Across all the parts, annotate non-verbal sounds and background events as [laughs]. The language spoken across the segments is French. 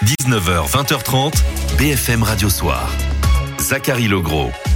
19h, 20h30, BFM Radio Soir. Zachary Legros.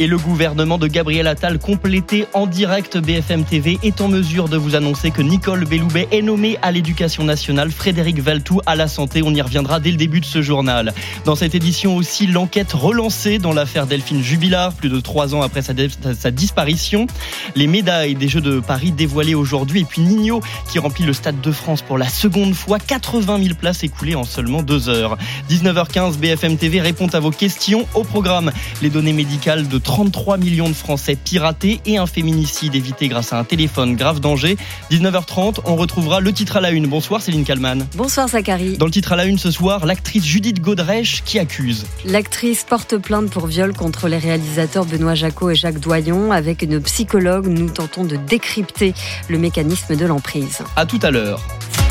Et le gouvernement de Gabriel Attal, complété en direct BFM TV, est en mesure de vous annoncer que Nicole Belloubet est nommée à l'éducation nationale, Frédéric Valtou à la santé. On y reviendra dès le début de ce journal. Dans cette édition aussi, l'enquête relancée dans l'affaire Delphine Jubilard, plus de trois ans après sa, sa, disparition. Les médailles des Jeux de Paris dévoilées aujourd'hui. Et puis Nino qui remplit le Stade de France pour la seconde fois. 80 000 places écoulées en seulement deux heures. 19h15, BFM TV répond à vos questions. Au programme, les données médicales de 33 millions de Français piratés et un féminicide évité grâce à un téléphone grave danger. 19h30, on retrouvera le titre à la une. Bonsoir Céline Kalman. Bonsoir Zachary. Dans le titre à la une ce soir, l'actrice Judith Godrèche qui accuse. L'actrice porte plainte pour viol contre les réalisateurs Benoît Jacot et Jacques Doyon. Avec une psychologue, nous tentons de décrypter le mécanisme de l'emprise. À tout à l'heure.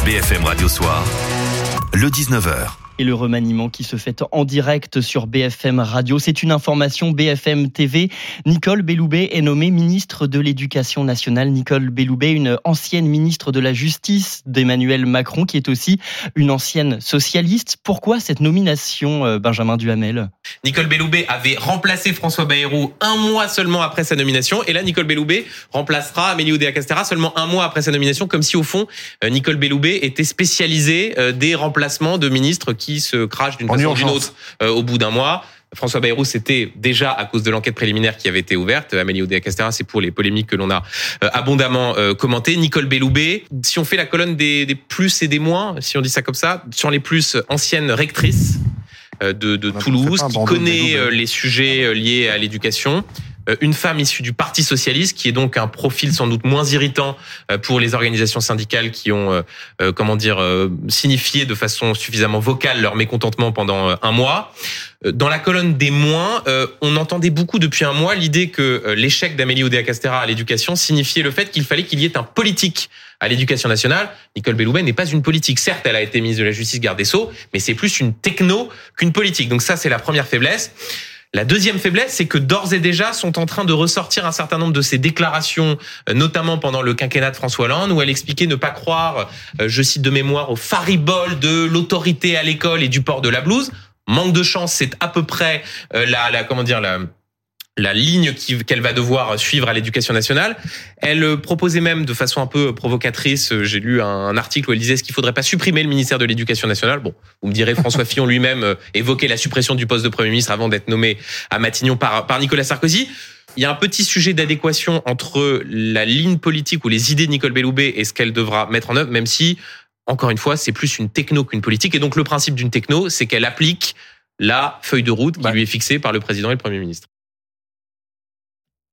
BFM Radio Soir, le 19h et le remaniement qui se fait en direct sur BFM Radio. C'est une information BFM TV. Nicole Belloubet est nommée ministre de l'Éducation nationale. Nicole Belloubet, une ancienne ministre de la Justice d'Emmanuel Macron, qui est aussi une ancienne socialiste. Pourquoi cette nomination, euh, Benjamin Duhamel? Nicole Belloubet avait remplacé François Bayrou un mois seulement après sa nomination. Et là, Nicole Belloubet remplacera Amélie Oudéa-Castéra seulement un mois après sa nomination, comme si au fond, euh, Nicole Belloubet était spécialisée euh, des remplacements de ministres qui se crache d'une façon ou d'une autre euh, au bout d'un mois. François Bayrou, c'était déjà à cause de l'enquête préliminaire qui avait été ouverte. Amélie Oudéa-Castéra, c'est pour les polémiques que l'on a euh, abondamment euh, commentées. Nicole Belloubet, si on fait la colonne des, des, plus et des moins, si on dit ça comme ça, sur les plus anciennes rectrices de, de Toulouse, qui connaît les sujets liés à l'éducation. Euh, une femme issue du Parti socialiste, qui est donc un profil sans doute moins irritant euh, pour les organisations syndicales qui ont, euh, comment dire, signifié de façon suffisamment vocale leur mécontentement pendant un mois. Dans la colonne des moins, on entendait beaucoup depuis un mois l'idée que l'échec d'Amélie Oudéa-Castéra à l'éducation signifiait le fait qu'il fallait qu'il y ait un politique à l'éducation nationale. Nicole Belloubet n'est pas une politique. Certes, elle a été ministre de la Justice, garde des Sceaux, mais c'est plus une techno qu'une politique. Donc ça, c'est la première faiblesse. La deuxième faiblesse, c'est que d'ores et déjà sont en train de ressortir un certain nombre de ces déclarations, euh, notamment pendant le quinquennat de François Hollande, où elle expliquait ne pas croire, euh, je cite de mémoire, au faribole de l'autorité à l'école et du port de la blouse. Manque de chance, c'est à peu près euh, la, la comment dire la la ligne qu'elle va devoir suivre à l'éducation nationale. Elle euh, proposait même de façon un peu provocatrice, euh, j'ai lu un article où elle disait ce qu'il faudrait pas supprimer le ministère de l'éducation nationale? Bon, vous me direz François Fillon lui-même euh, évoquait la suppression du poste de Premier ministre avant d'être nommé à Matignon par, par Nicolas Sarkozy. Il y a un petit sujet d'adéquation entre la ligne politique ou les idées de Nicole Belloubet et ce qu'elle devra mettre en œuvre, même si, encore une fois, c'est plus une techno qu'une politique. Et donc le principe d'une techno, c'est qu'elle applique la feuille de route qui lui est fixée par le président et le Premier ministre.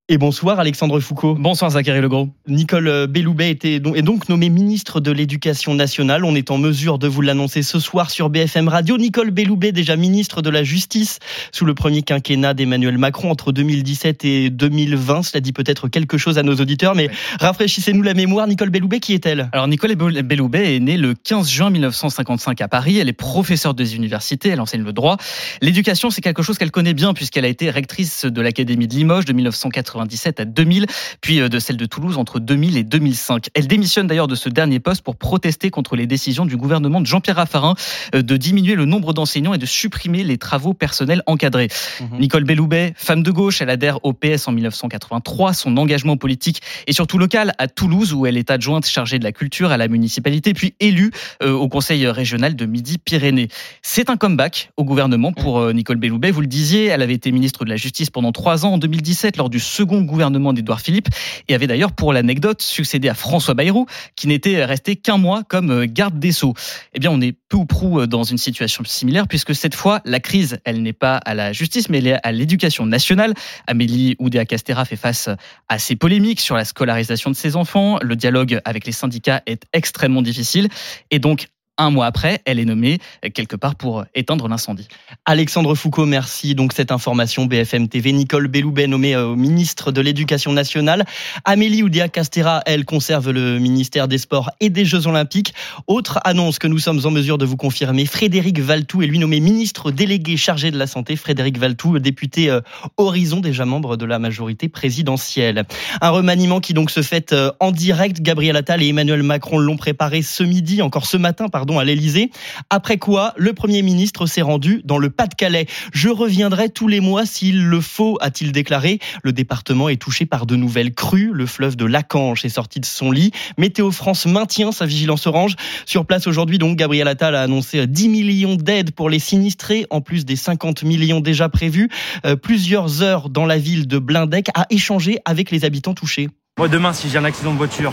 Et bonsoir Alexandre Foucault. Bonsoir Zachary Legros. Nicole euh, Belloubet était est donc nommée ministre de l'Éducation nationale. On est en mesure de vous l'annoncer ce soir sur BFM Radio. Nicole Belloubet, déjà ministre de la Justice sous le premier quinquennat d'Emmanuel Macron entre 2017 et 2020. Cela dit peut-être quelque chose à nos auditeurs, mais rafraîchissez-nous la mémoire. Nicole Belloubet, qui est-elle? Alors Nicole Belloubet est née le 15 juin 1955 à Paris. Elle est professeure des universités, elle enseigne le droit. L'éducation, c'est quelque chose qu'elle connaît bien puisqu'elle a été rectrice de l'Académie de Limoges de 1980 à 2000, puis euh, de celle de Toulouse entre 2000 et 2005. Elle démissionne d'ailleurs de ce dernier poste pour protester contre les décisions du gouvernement de Jean-Pierre Raffarin euh, de diminuer le nombre d'enseignants et de supprimer les travaux personnels encadrés. Mhm. Nicole Belloubet, femme de gauche, elle adhère au PS en 1983. Son engagement politique est surtout local à Toulouse où elle est adjointe chargée de la culture à la municipalité, puis élue euh, au conseil régional de Midi-Pyrénées. C'est un comeback au gouvernement pour Nicole Belloubet. Vous le disiez, elle avait été ministre de la Justice pendant trois ans en 2017 lors du second second gouvernement d'Édouard Philippe et avait d'ailleurs, pour l'anecdote, succédé à François Bayrou, qui n'était resté qu'un mois comme euh, garde des Sceaux. Eh bien, on est peu ou prou euh, dans une situation similaire, puisque cette fois, la crise, elle n'est pas à la justice, mais elle est à l'éducation nationale. Amélie Oudéa-Castéra fait face à ces polémiques sur la scolarisation de ses enfants. Le dialogue avec les syndicats est extrêmement difficile. Et donc, un mois après, elle est nommée quelque part pour éteindre l'incendie. Alexandre Foucault, merci. Donc cette information BFM TV. Nicole Belloubet nommée euh, ministre de l'Éducation nationale. Amélie Oudéa Castera, elle conserve le ministère des Sports et des Jeux Olympiques. Autre annonce que nous sommes en mesure de vous confirmer. Frédéric Valtou est lui nommé ministre délégué chargé de la santé. Frédéric Valtou, député euh, Horizon, déjà membre de la majorité présidentielle. Un remaniement qui donc se fait euh, en direct. Gabriel Attal et Emmanuel Macron l'ont préparé ce midi, encore ce matin, pardon à l'Elysée. Après quoi, le Premier ministre s'est rendu dans le Pas-de-Calais. Je reviendrai tous les mois s'il le faut, a-t-il déclaré. Le département est touché par de nouvelles crues. Le fleuve de Lacanche est sorti de son lit. Météo France maintient sa vigilance orange. Sur place aujourd'hui, donc, Gabriel Attal a annoncé 10 millions d'aides pour les sinistrés, en plus des 50 millions déjà prévus. Euh, plusieurs heures dans la ville de Blindec à échanger avec les habitants touchés. Moi, demain, si j'ai un accident de voiture,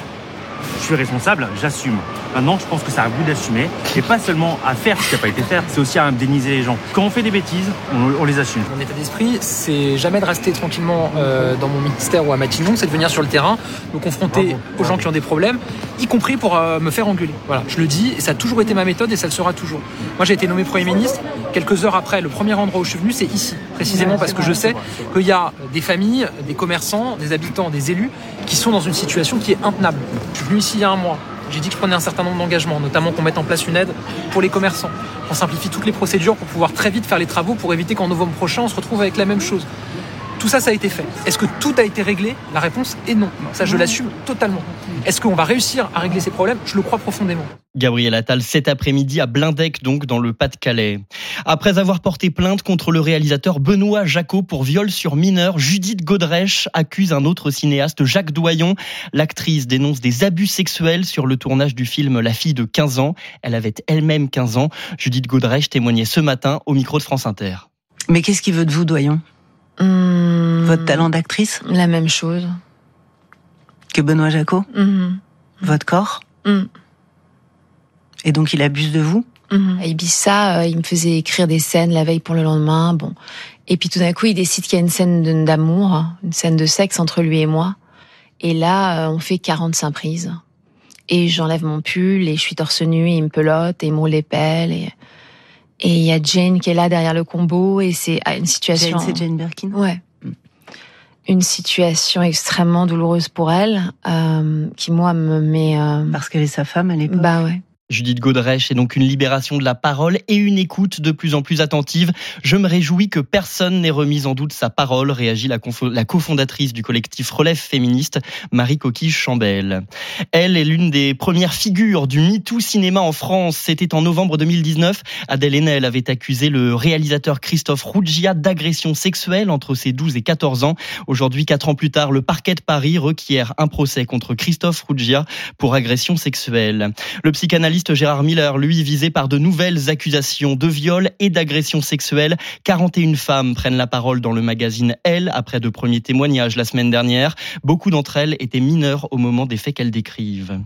je suis responsable, j'assume. Maintenant, je pense que c'est à vous d'assumer. Et pas seulement à faire ce qui n'a pas été fait, c'est aussi à indemniser les gens. Quand on fait des bêtises, on, les assume. Mon état d'esprit, c'est jamais de rester tranquillement euh, dans mon ministère ou à Matignon, c'est de venir sur le terrain, me confronter aux gens qui ont des problèmes, y compris pour euh, me faire engueuler. Voilà, je le dis, et ça a toujours été ma méthode et ça le sera toujours. Moi, j'ai été nommé Premier ministre. Quelques heures après, le premier endroit où je suis venu, c'est ici, précisément parce que je sais qu'il y a des familles, des commerçants, des habitants, des élus qui sont dans une situation qui est intenable. Je suis venu ici il y a un mois. J'ai dit que je prenais un certain nombre d'engagements, notamment qu'on mette en place une aide pour les commerçants, qu'on simplifie toutes les procédures pour pouvoir très vite faire les travaux pour éviter qu'en novembre prochain on se retrouve avec la même chose. Tout ça, ça a été fait. Est-ce que tout a été réglé? La réponse est non. Ça, je l'assume totalement. Est-ce qu'on va réussir à régler ces problèmes? Je le crois profondément. Gabriel Attal cet après-midi à Blindec, donc dans le Pas-de-Calais. Après avoir porté plainte contre le réalisateur Benoît Jacot pour viol sur mineur, Judith Godrèche accuse un autre cinéaste, Jacques Doyon. L'actrice dénonce des abus sexuels sur le tournage du film La fille de 15 ans. Elle avait elle-même 15 ans. Judith Godrèche témoignait ce matin au micro de France Inter. Mais qu'est-ce qu'il veut de vous, Doyon? Mmh, Votre talent d'actrice La même chose. Que Benoît Jacot Mmh. Votre corps Mmh. Et donc il abuse de vous Mmh. À Ibiza, euh, il me faisait écrire des scènes la veille pour le lendemain. Bon. Et puis tout d'un coup, il décide qu'il y a une scène d'amour, une scène de sexe entre lui et moi. Et là, euh, on fait 45 prises. Et j'enlève mon pull et je suis torse nu et il me pelote et il me roule les pelles. Et et il y a Jane qui est là derrière le combo et c'est ah, une situation. Jane, c'est Jane Birkin Ouais. Une situation extrêmement douloureuse pour elle, euh, qui moi me met. euh, Parce qu'elle est sa femme à l'époque. bah ouais. Judith Godrèche est donc une libération de la parole et une écoute de plus en plus attentive. Je me réjouis que personne n'ait remis en doute sa parole, réagit la, cofondatrice du collectif Relève féministe, Marie Coquille Chambel. Elle est l'une des premières figures du MeToo cinéma en France. C'était en novembre 2019. Adèle Haenel avait accusé le réalisateur Christophe Ruggia d'agression sexuelle entre ses 12 et 14 ans. Aujourd'hui, quatre ans plus tard, le parquet de Paris requiert un procès contre Christophe Ruggia pour agression sexuelle. Le psychanalyste Gérard Miller, lui, visé par de nouvelles accusations de viol et d'agression sexuelle. 41 femmes prennent la parole dans le magazine Elle après de premiers témoignages la semaine dernière. Beaucoup d'entre elles étaient mineures au moment des faits qu'elles décrivent.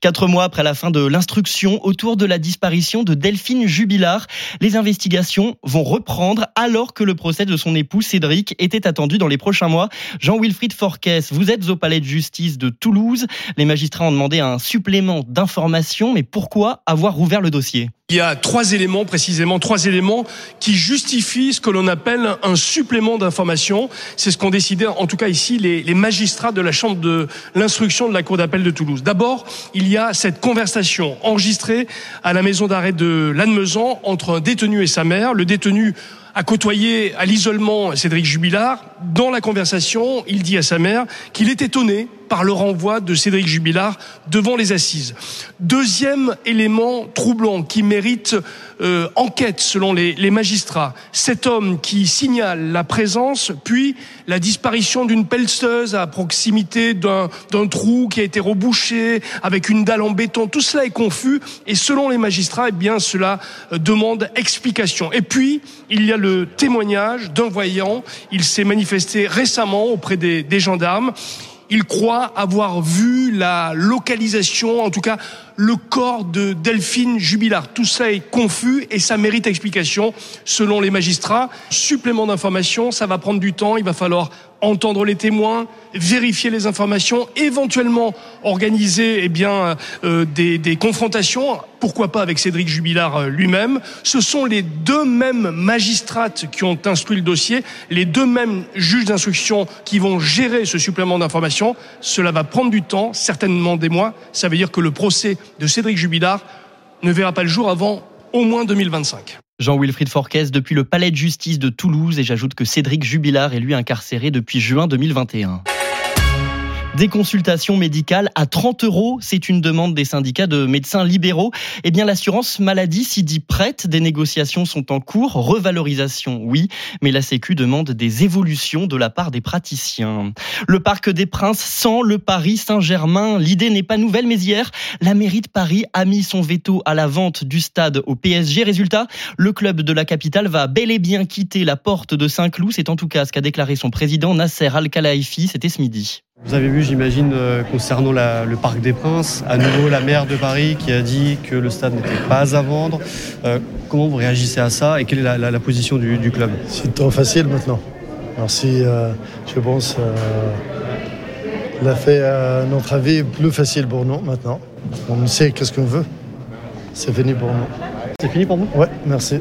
Quatre mois après la fin de l'instruction autour de la disparition de Delphine Jubilard, les investigations vont reprendre alors que le procès de son époux Cédric était attendu dans les prochains mois. Jean-Wilfried Forquès, vous êtes au palais de justice de Toulouse. Les magistrats ont demandé un supplément d'informations, mais pourquoi avoir ouvert le dossier? Il y a trois éléments, précisément trois éléments, qui justifient ce que l'on appelle un supplément d'information. C'est ce qu'ont décidé, en tout cas ici, les, magistrats de la Chambre de l'instruction de la Cour d'appel de Toulouse. D'abord, il y a cette conversation enregistrée à la maison d'arrêt de Lannemezan entre un détenu et sa mère. Le détenu a côtoyé à l'isolement Cédric Jubilard. Dans la conversation, il dit à sa mère qu'il est étonné par le renvoi de Cédric Jubilard devant les assises. Deuxième élément troublant qui mérite euh, enquête selon les, magistrats, cet homme qui signale la présence puis la disparition d'une pelleteuse à proximité d'un d'un trou qui a été rebouché avec une dalle en béton, tout cela est confus et selon les magistrats, eh bien cela euh, demande explication. Et puis il y a le témoignage d'un voyant, il s'est manifesté récemment auprès des, des gendarmes. Il croit avoir vu la localisation, en tout cas le corps de Delphine Jubilard. Tout ça est confus et ça mérite explication selon les magistrats. Supplément d'informations, ça va prendre du temps, il va falloir entendre les témoins, vérifier les informations, éventuellement organiser eh bien euh, des, confrontations, pourquoi pas avec Cédric Jubilard euh, lui-même. Ce sont les deux mêmes magistrates qui ont instruit le dossier, les deux mêmes juges d'instruction qui vont gérer ce supplément d'information. Cela va prendre du temps, certainement des mois. Ça veut dire que le procès de Cédric Jubilard ne verra pas le jour avant au moins 2025. Jean-Wilfried Forquès depuis le palais de justice de Toulouse et j'ajoute que Cédric Jubilard est lui incarcéré depuis juin 2021. Des consultations médicales à 30 euros, c'est une demande des syndicats de médecins libéraux. Eh bien, l'assurance maladie s'y dit prête. Des négociations sont en cours. Revalorisation, oui, mais la Sécu demande des évolutions de la part des praticiens. Le Parc des Princes sans le Paris Saint-Germain. L'idée n'est pas nouvelle, mais hier, la mairie de Paris a mis son veto à la vente du stade au PSG. Résultat, le club de la capitale va bel et bien quitter la porte de Saint-Cloud. C'est en tout cas ce qu'a déclaré son président Nasser Al-Khelaifi. C'était ce midi. Vous avez vu, j'imagine, euh, concernant la, le Parc des Princes, à nouveau la maire de Paris qui a dit que le stade n'était pas à vendre. Euh, comment vous réagissez à ça et quelle est la, la, la position du, du, club? C'est trop facile maintenant. Alors si, euh, je pense, l'a fait notre avis plus facile pour nous maintenant. On sait qu'est-ce qu'on veut. C'est fini pour nous. C'est fini pour vous? Ouais, merci.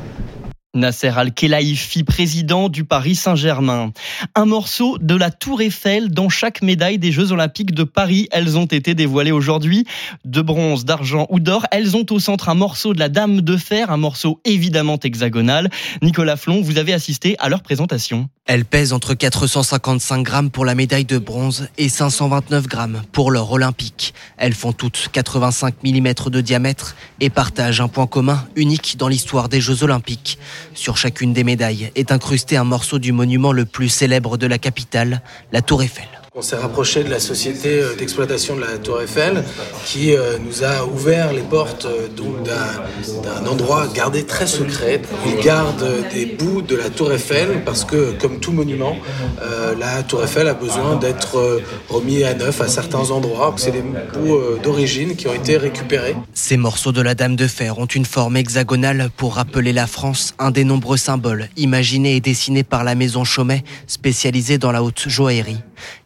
Nasser Al-Khelaifi, président du Paris Saint-Germain. Un morceau de la Tour Eiffel dans chaque médaille des Jeux Olympiques de Paris. Elles ont été dévoilées aujourd'hui. De bronze, d'argent ou d'or. Elles ont au centre un morceau de la Dame de Fer, un morceau évidemment hexagonal. Nicolas Flon, vous avez assisté à leur présentation. Elle pèse entre 455 grammes pour la médaille de bronze et 529 grammes pour l'or olympique. Elles font toutes 85 mm de diamètre et partagent un point commun unique dans l'histoire des Jeux olympiques. Sur chacune des médailles est incrusté un morceau du monument le plus célèbre de la capitale, la Tour Eiffel. On s'est rapproché de la société d'exploitation de la Tour Eiffel qui nous a ouvert les portes d'un endroit gardé très secret. Ils gardent des bouts de la Tour Eiffel parce que, comme tout monument, la Tour Eiffel a besoin d'être remis à neuf à certains endroits. C'est des bouts d'origine qui ont été récupérés. Ces morceaux de la Dame de Fer ont une forme hexagonale pour rappeler la France, un des nombreux symboles imaginés et dessinés par la maison Chaumet, spécialisée dans la haute joaillerie.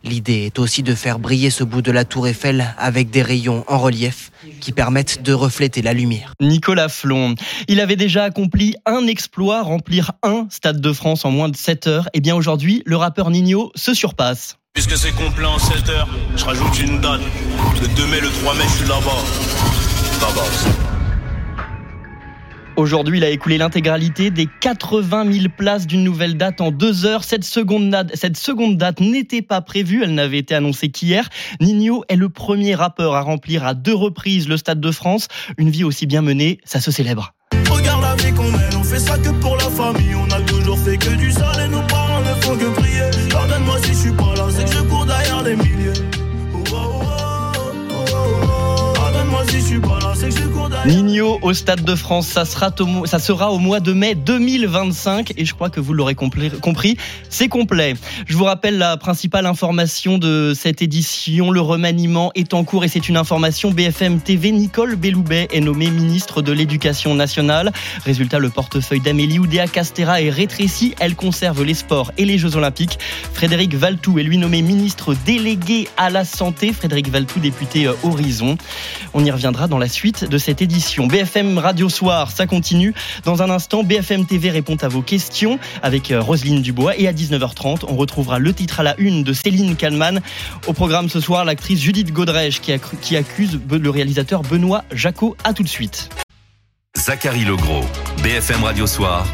L'idée est aussi de faire briller ce bout de la tour Eiffel avec des rayons en relief qui permettent de refléter la lumière. Nicolas Flon, il avait déjà accompli un exploit, remplir un Stade de France en moins de 7 heures. Et bien aujourd'hui, le rappeur Nino se surpasse. Puisque c'est complet en 7 heures, je rajoute une date. Le 2 mai, le 3 mai, je suis là-bas. Là-bas. Aujourd'hui, il a écoulé l'intégralité des 80 000 places d'une nouvelle date en deux heures. Cette seconde date, n'était pas prévue, elle n'avait été annoncée qu'hier. Nino est le premier rappeur à remplir à deux reprises le Stade de France. Une vie aussi bien menée, ça se célèbre. Regarde la vie qu'on mène, on fait ça que pour la famille. On a toujours fait que du sale et nos parents ne font que prier. Pardonne-moi si je suis pas là, c'est que je cours derrière les. Nino au Stade de France, ça sera, au, mois de mai 2025 et je crois que vous l'aurez compris, c'est complet. Je vous rappelle la principale information de cette édition, le remaniement est en cours et c'est une information BFM TV. Nicole Belloubet est nommée ministre de l'Éducation nationale. Résultat, le portefeuille d'Amélie Oudéa Castera est rétréci. Elle conserve les sports et les Jeux Olympiques. Frédéric Valtou est lui nommé ministre délégué à la santé. Frédéric Valtou, député Horizon. On y reviendra dans la suite de cette édition. BFM Radio Soir, ça continue. Dans un instant, BFM TV répond à vos questions avec Roselyne Dubois. Et à 19h30, on retrouvera le titre à la une de Céline Kallmann. Au programme ce soir, l'actrice Judith Godrèche qui, qui accuse le réalisateur Benoît Jacot. À tout de suite. Zachary Legros, BFM Radio Soir,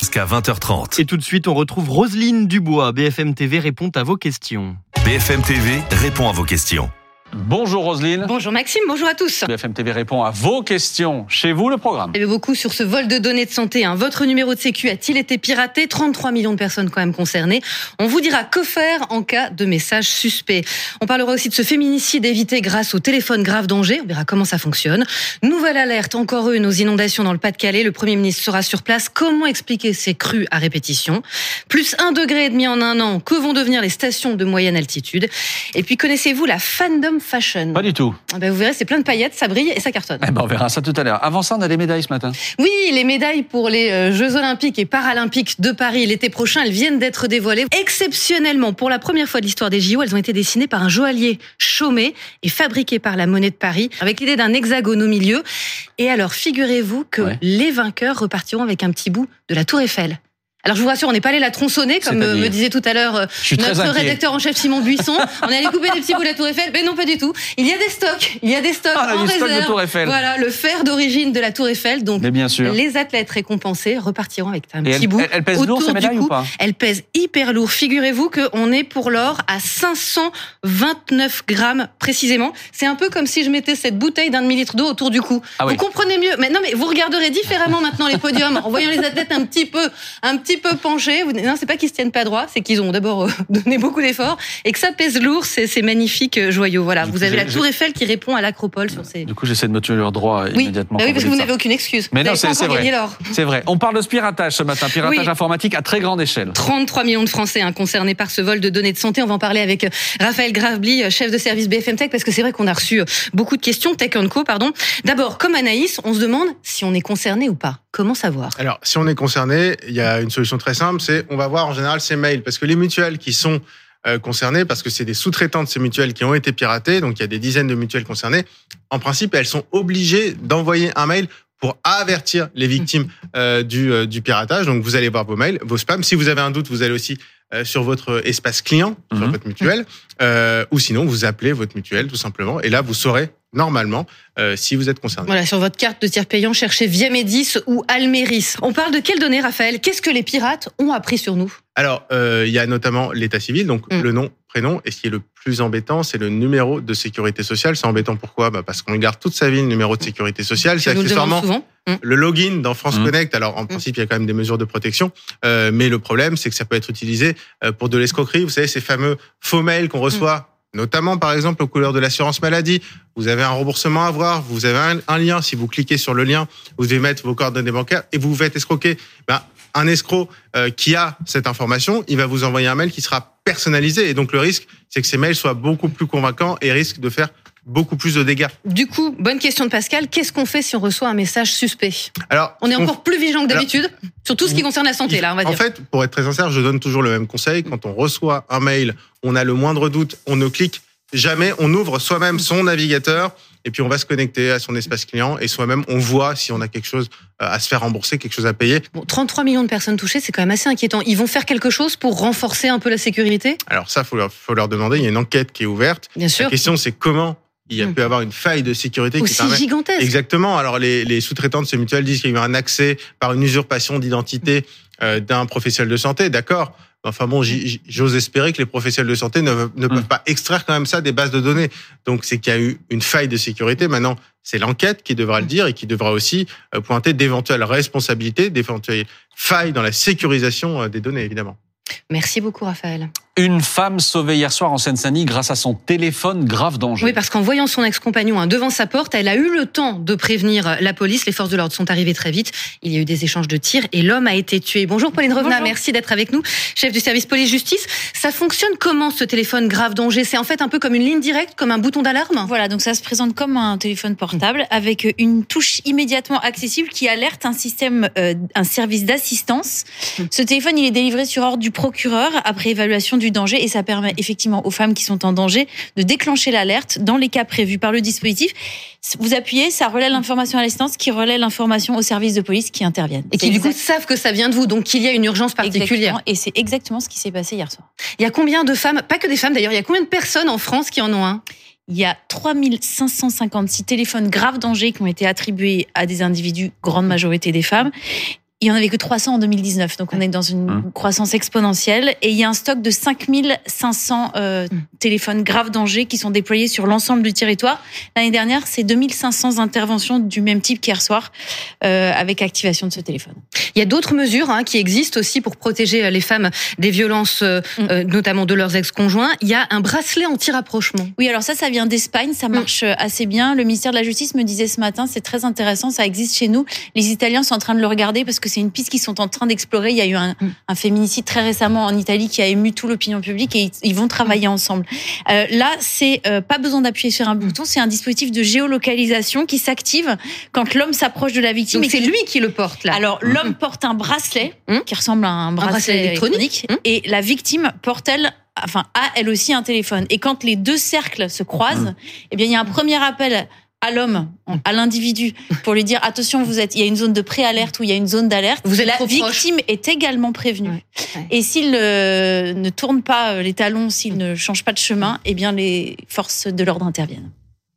jusqu'à 20h30. Et tout de suite, on retrouve Roselyne Dubois. BFM TV répond à vos questions. BFM TV répond à vos questions. Bonjour Roselyne. Bonjour Maxime, bonjour à tous. BFM TV répond à vos questions. Chez vous, le programme. Y avait beaucoup sur ce vol de données de santé. Hein. Votre numéro de sécu a-t-il été piraté? 33 millions de personnes quand même concernées. On vous dira que faire en cas de message suspect. On parlera aussi de ce féminicide évité grâce au téléphone grave danger. On verra comment ça fonctionne. Nouvelle alerte, encore une aux inondations dans le Pas-de-Calais. Le Premier ministre sera sur place. Comment expliquer ces crues à répétition? Plus un degré et demi en un an. Que vont devenir les stations de moyenne altitude? Et puis connaissez-vous la fandom fashion. Pas du tout. Ah ben vous verrez, c'est plein de paillettes, ça brille et ça cartonne. Eh ben on verra ça tout à l'heure. Avant ça, on a les médailles ce matin. Oui, les médailles pour les Jeux Olympiques et Paralympiques de Paris l'été prochain, elles viennent d'être dévoilées. Exceptionnellement, pour la première fois de l'histoire des JO, elles ont été dessinées par un joaillier chômé et fabriquées par la Monnaie de Paris, avec l'idée d'un hexagone au milieu. Et alors, figurez-vous que ouais. les vainqueurs repartiront avec un petit bout de la Tour Eiffel. Alors je vous rassure, on n'est pas allé la tronçonner comme euh, me disait tout à l'heure euh, notre rédacteur en chef Simon Buisson. on est allé couper des petits bouts de la Tour Eiffel, mais non pas du tout. Il y a des stocks, il y a des stocks Ah, en des stocks de réserve. Tour Eiffel. Voilà, le fer d'origine de la Tour Eiffel. Donc Mais bien sûr. les athlètes récompensés repartiront avec un Et petit elle- bout elle- elle pèse lourd, autour ces du médailles, ou pas Elle pèse hyper lourd. Figurez-vous qu'on est pour l'or à 529 grammes précisément. C'est un peu comme si je mettais cette bouteille d'un demi-litre d'eau autour du cou. Ah oui. Vous comprenez mieux. Mais non, mais vous regarderez différemment maintenant les podiums en voyant les athlètes un petit peu, un petit peu penchés. Non, c'est pas qu'ils se tiennent pas droit, c'est qu'ils ont d'abord euh, [laughs] donné beaucoup d'efforts et que ça pèse lourd. Ces magnifiques euh, joyaux. Voilà. Vous avez la Tour Eiffel qui répond à l'acropole sur ces. Du coup, j'essaie de me tenir droit Oui, immédiatement. Bah oui, parce que vous n'avez aucune excuse. Mais vous non, c'est vrai. C'est vrai. On parle de ce piratage ce matin, piratage Oui. informatique à très grande échelle. 33 millions de Français hein, concernés par ce vol de données de santé. On va en parler avec euh, Raphaël Gravely, chef de service BFM Tech, parce que c'est vrai qu'on a reçu beaucoup de questions, Tech Co, pardon. D'abord, comme Anaïs, on se demande si on est concerné ou pas. Comment savoir? Alors, si on est concerné, il y a une solution très simple, c'est on va voir en général ces mails, parce que les mutuelles qui sont euh, concernées, parce que c'est des sous-traitants de ces mutuelles qui ont été piratées, donc il y a des dizaines de mutuelles concernées, en principe, elles sont obligées d'envoyer un mail pour avertir les victimes euh, du, euh, du piratage. Donc, vous allez voir vos mails, vos spams. Si vous avez un doute, vous allez aussi euh, sur votre espace client, sur votre mutuelle, ou sinon, vous appelez votre mutuelle, tout simplement. Et là, vous saurez normalement euh, si vous êtes concerné. Voilà, sur votre carte de tir payant, cherchez Viamedis ou Almeris. On parle de quelles données, Raphaël? Qu'est-ce que les pirates ont appris sur nous? Alors, euh, il y a notamment l'état civil, donc Mm. le nom, prénom, et ce qui est le plus embêtant, c'est le numéro de sécurité sociale. C'est embêtant pourquoi? Bah Parce qu'on le garde toute sa vie, le numéro de sécurité sociale. C'est le accessoirement souvent. Mm. le login dans France Mm. Connect. Alors, en principe, il y a quand même des mesures de protection, euh, mais le problème, c'est que ça peut être utilisé euh, pour de l'escroquerie. Vous savez, ces fameux faux mails qu'on reçoit. Notamment, par exemple, aux couleurs de l'assurance maladie. Vous avez un remboursement à avoir, vous avez un, un lien. Si vous cliquez sur le lien, vous devez mettre vos coordonnées bancaires et vous vous faites escroquer. Ben, un escroc euh, qui a cette information, il va vous envoyer un mail qui sera personnalisé. Et donc, le risque, c'est que ces mails soient beaucoup plus convaincants et risquent de faire beaucoup plus de dégâts. Du coup, bonne question de Pascal. Qu'est-ce qu'on fait si on reçoit un message suspect Alors, On est encore plus vigilant que d'habitude sur tout ce qui concerne la santé, là, on va En dire. fait, pour être très sincère, je donne toujours le même conseil. Quand on reçoit un mail, on a le moindre doute, on ne clique jamais, on ouvre soi-même son navigateur et puis on va se connecter à son espace client et soi-même on voit si on a quelque chose euh, à se faire rembourser, quelque chose à payer. Bon, 33 millions de personnes touchées, c'est quand même assez inquiétant. Ils vont faire quelque chose pour renforcer un peu la sécurité? Alors ça, faut leur, faut leur demander. Il y a une enquête qui est ouverte. Bien sûr. La question, c'est comment il y a Mm. pu avoir une faille de sécurité qui Aussi permet gigantesque. Exactement. Alors les, les sous-traitants de ces mutuelles disent qu'il y a eu un accès par une usurpation d'identité euh, d'un professionnel de santé. D'accord. Enfin bon, j'ose espérer que les professionnels de santé ne, ne peuvent pas extraire quand même ça des bases de données. Donc c'est qu'il y a eu une faille de sécurité. Maintenant, c'est l'enquête qui devra le dire et qui devra aussi euh, pointer d'éventuelles responsabilités, d'éventuelles failles dans la sécurisation euh, des données, évidemment. Merci beaucoup, Raphaël. Une femme sauvée hier soir en Seine-Saint-Denis grâce à son téléphone grave danger. Oui, parce qu'en voyant son ex-compagnon hein, devant sa porte, elle a eu le temps de prévenir la police. Les forces de l'ordre sont arrivées très vite. Il y a eu des échanges de tirs et l'homme a été tué. Bonjour Pauline Revenat, Bonjour. merci d'être avec nous, chef du service police-justice. Ça fonctionne comment ce téléphone grave danger? C'est en fait un peu comme une ligne directe, comme un bouton d'alarme? Voilà, donc ça se présente comme un téléphone portable avec une touche immédiatement accessible qui alerte un système, euh, un service d'assistance. Ce téléphone, il est délivré sur ordre du procureur après évaluation du danger et ça permet effectivement aux femmes qui sont en danger de déclencher l'alerte dans les cas prévus par le dispositif. Vous appuyez, ça relaie l'information à l'assistance qui relaie l'information au service de police qui interviennent. Et qui du coup savent que ça vient de vous, donc qu'il y a une urgence particulière. Exactement, et c'est exactement ce qui s'est passé hier soir. Il y a combien de femmes, pas que des femmes d'ailleurs, il y a combien de personnes en France qui en ont un? Il y a 3556 téléphones graves danger qui ont été attribués à des individus, grande majorité des femmes. Il y en avait que 300 en 2019, donc on est dans une croissance exponentielle. Et il y a un stock de 5500 euh, téléphones graves danger qui sont déployés sur l'ensemble du territoire. L'année dernière, c'est 2500 interventions du même type qu'hier soir, euh, avec activation de ce téléphone. Il y a d'autres mesures hein, qui existent aussi pour protéger les femmes des violences, euh, euh, notamment de leurs ex-conjoints. Il y a un bracelet anti-rapprochement. Oui, alors ça, ça vient d'Espagne, ça marche euh, assez bien. Le ministère de la Justice me disait ce matin, c'est très intéressant, ça existe chez nous. Les Italiens sont en train de le regarder parce que c'est une piste qu'ils sont en train d'explorer. Il y a eu un, un féminicide très récemment en Italie qui a ému tout l'opinion publique et ils, ils vont travailler ensemble. Euh, là, c'est euh, pas besoin d'appuyer sur un bouton, c'est un dispositif de géolocalisation qui s'active quand l'homme s'approche de la victime. C'est lui qui le porte là. Alors l'homme porte un bracelet qui ressemble à un bracelet, bracelet électronique. électronique, et la victime porte elle enfin a elle aussi un téléphone. Et quand les deux cercles se croisent, eh bien il y a un premier appel à l'homme, à l'individu, pour lui dire attention, vous êtes, il y a une zone de préalerte ou il y a une zone d'alerte. Vous êtes la proche. victime est également prévenue. Et s'il euh, ne tourne pas euh, les talons, s'il ne change pas de chemin, eh bien les forces de l'ordre interviennent.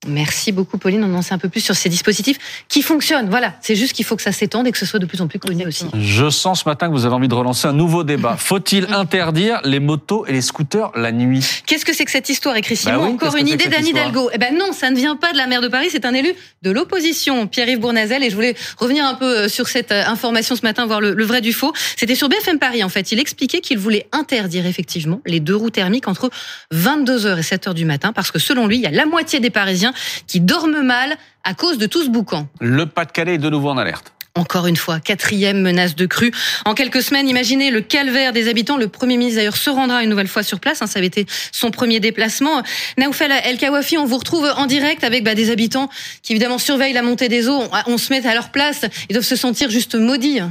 Merci beaucoup, Pauline. On en sait un peu plus sur ces dispositifs qui fonctionnent. Voilà, c'est juste qu'il faut que ça s'étende et que ce soit de plus en plus connu aussi. Je sens ce matin que vous avez envie de relancer un nouveau débat. [laughs] Faut-il interdire les motos et les scooters la nuit? Qu'est-ce que c'est que cette histoire, écrit Bah Simon oui, Encore une idée d'Anne Hidalgo? Eh ben non, ça ne vient pas de la maire de Paris, c'est un élu de l'opposition, Pierre-Yves Bournazel. Et je voulais revenir un peu euh, sur cette euh, information ce matin, voir le, le vrai du faux. C'était sur BFM Paris, en fait. Il expliquait qu'il voulait interdire effectivement les deux roues thermiques entre 22h et 7h du matin, parce que selon lui, il y a la moitié des Parisiens qui dorment mal à cause de tout ce boucan. Le Pas-de-Calais est de nouveau en alerte. Encore une fois, quatrième menace de crue. En quelques semaines, imaginez le calvaire des habitants. Le Premier ministre, d'ailleurs, se rendra une nouvelle fois sur place. hein, ça avait été son premier déplacement. Naoufel El Kawafi, on vous retrouve en direct avec bah, des habitants qui, évidemment, surveillent la montée des eaux. On, on se met à leur place. Ils doivent se sentir juste maudits.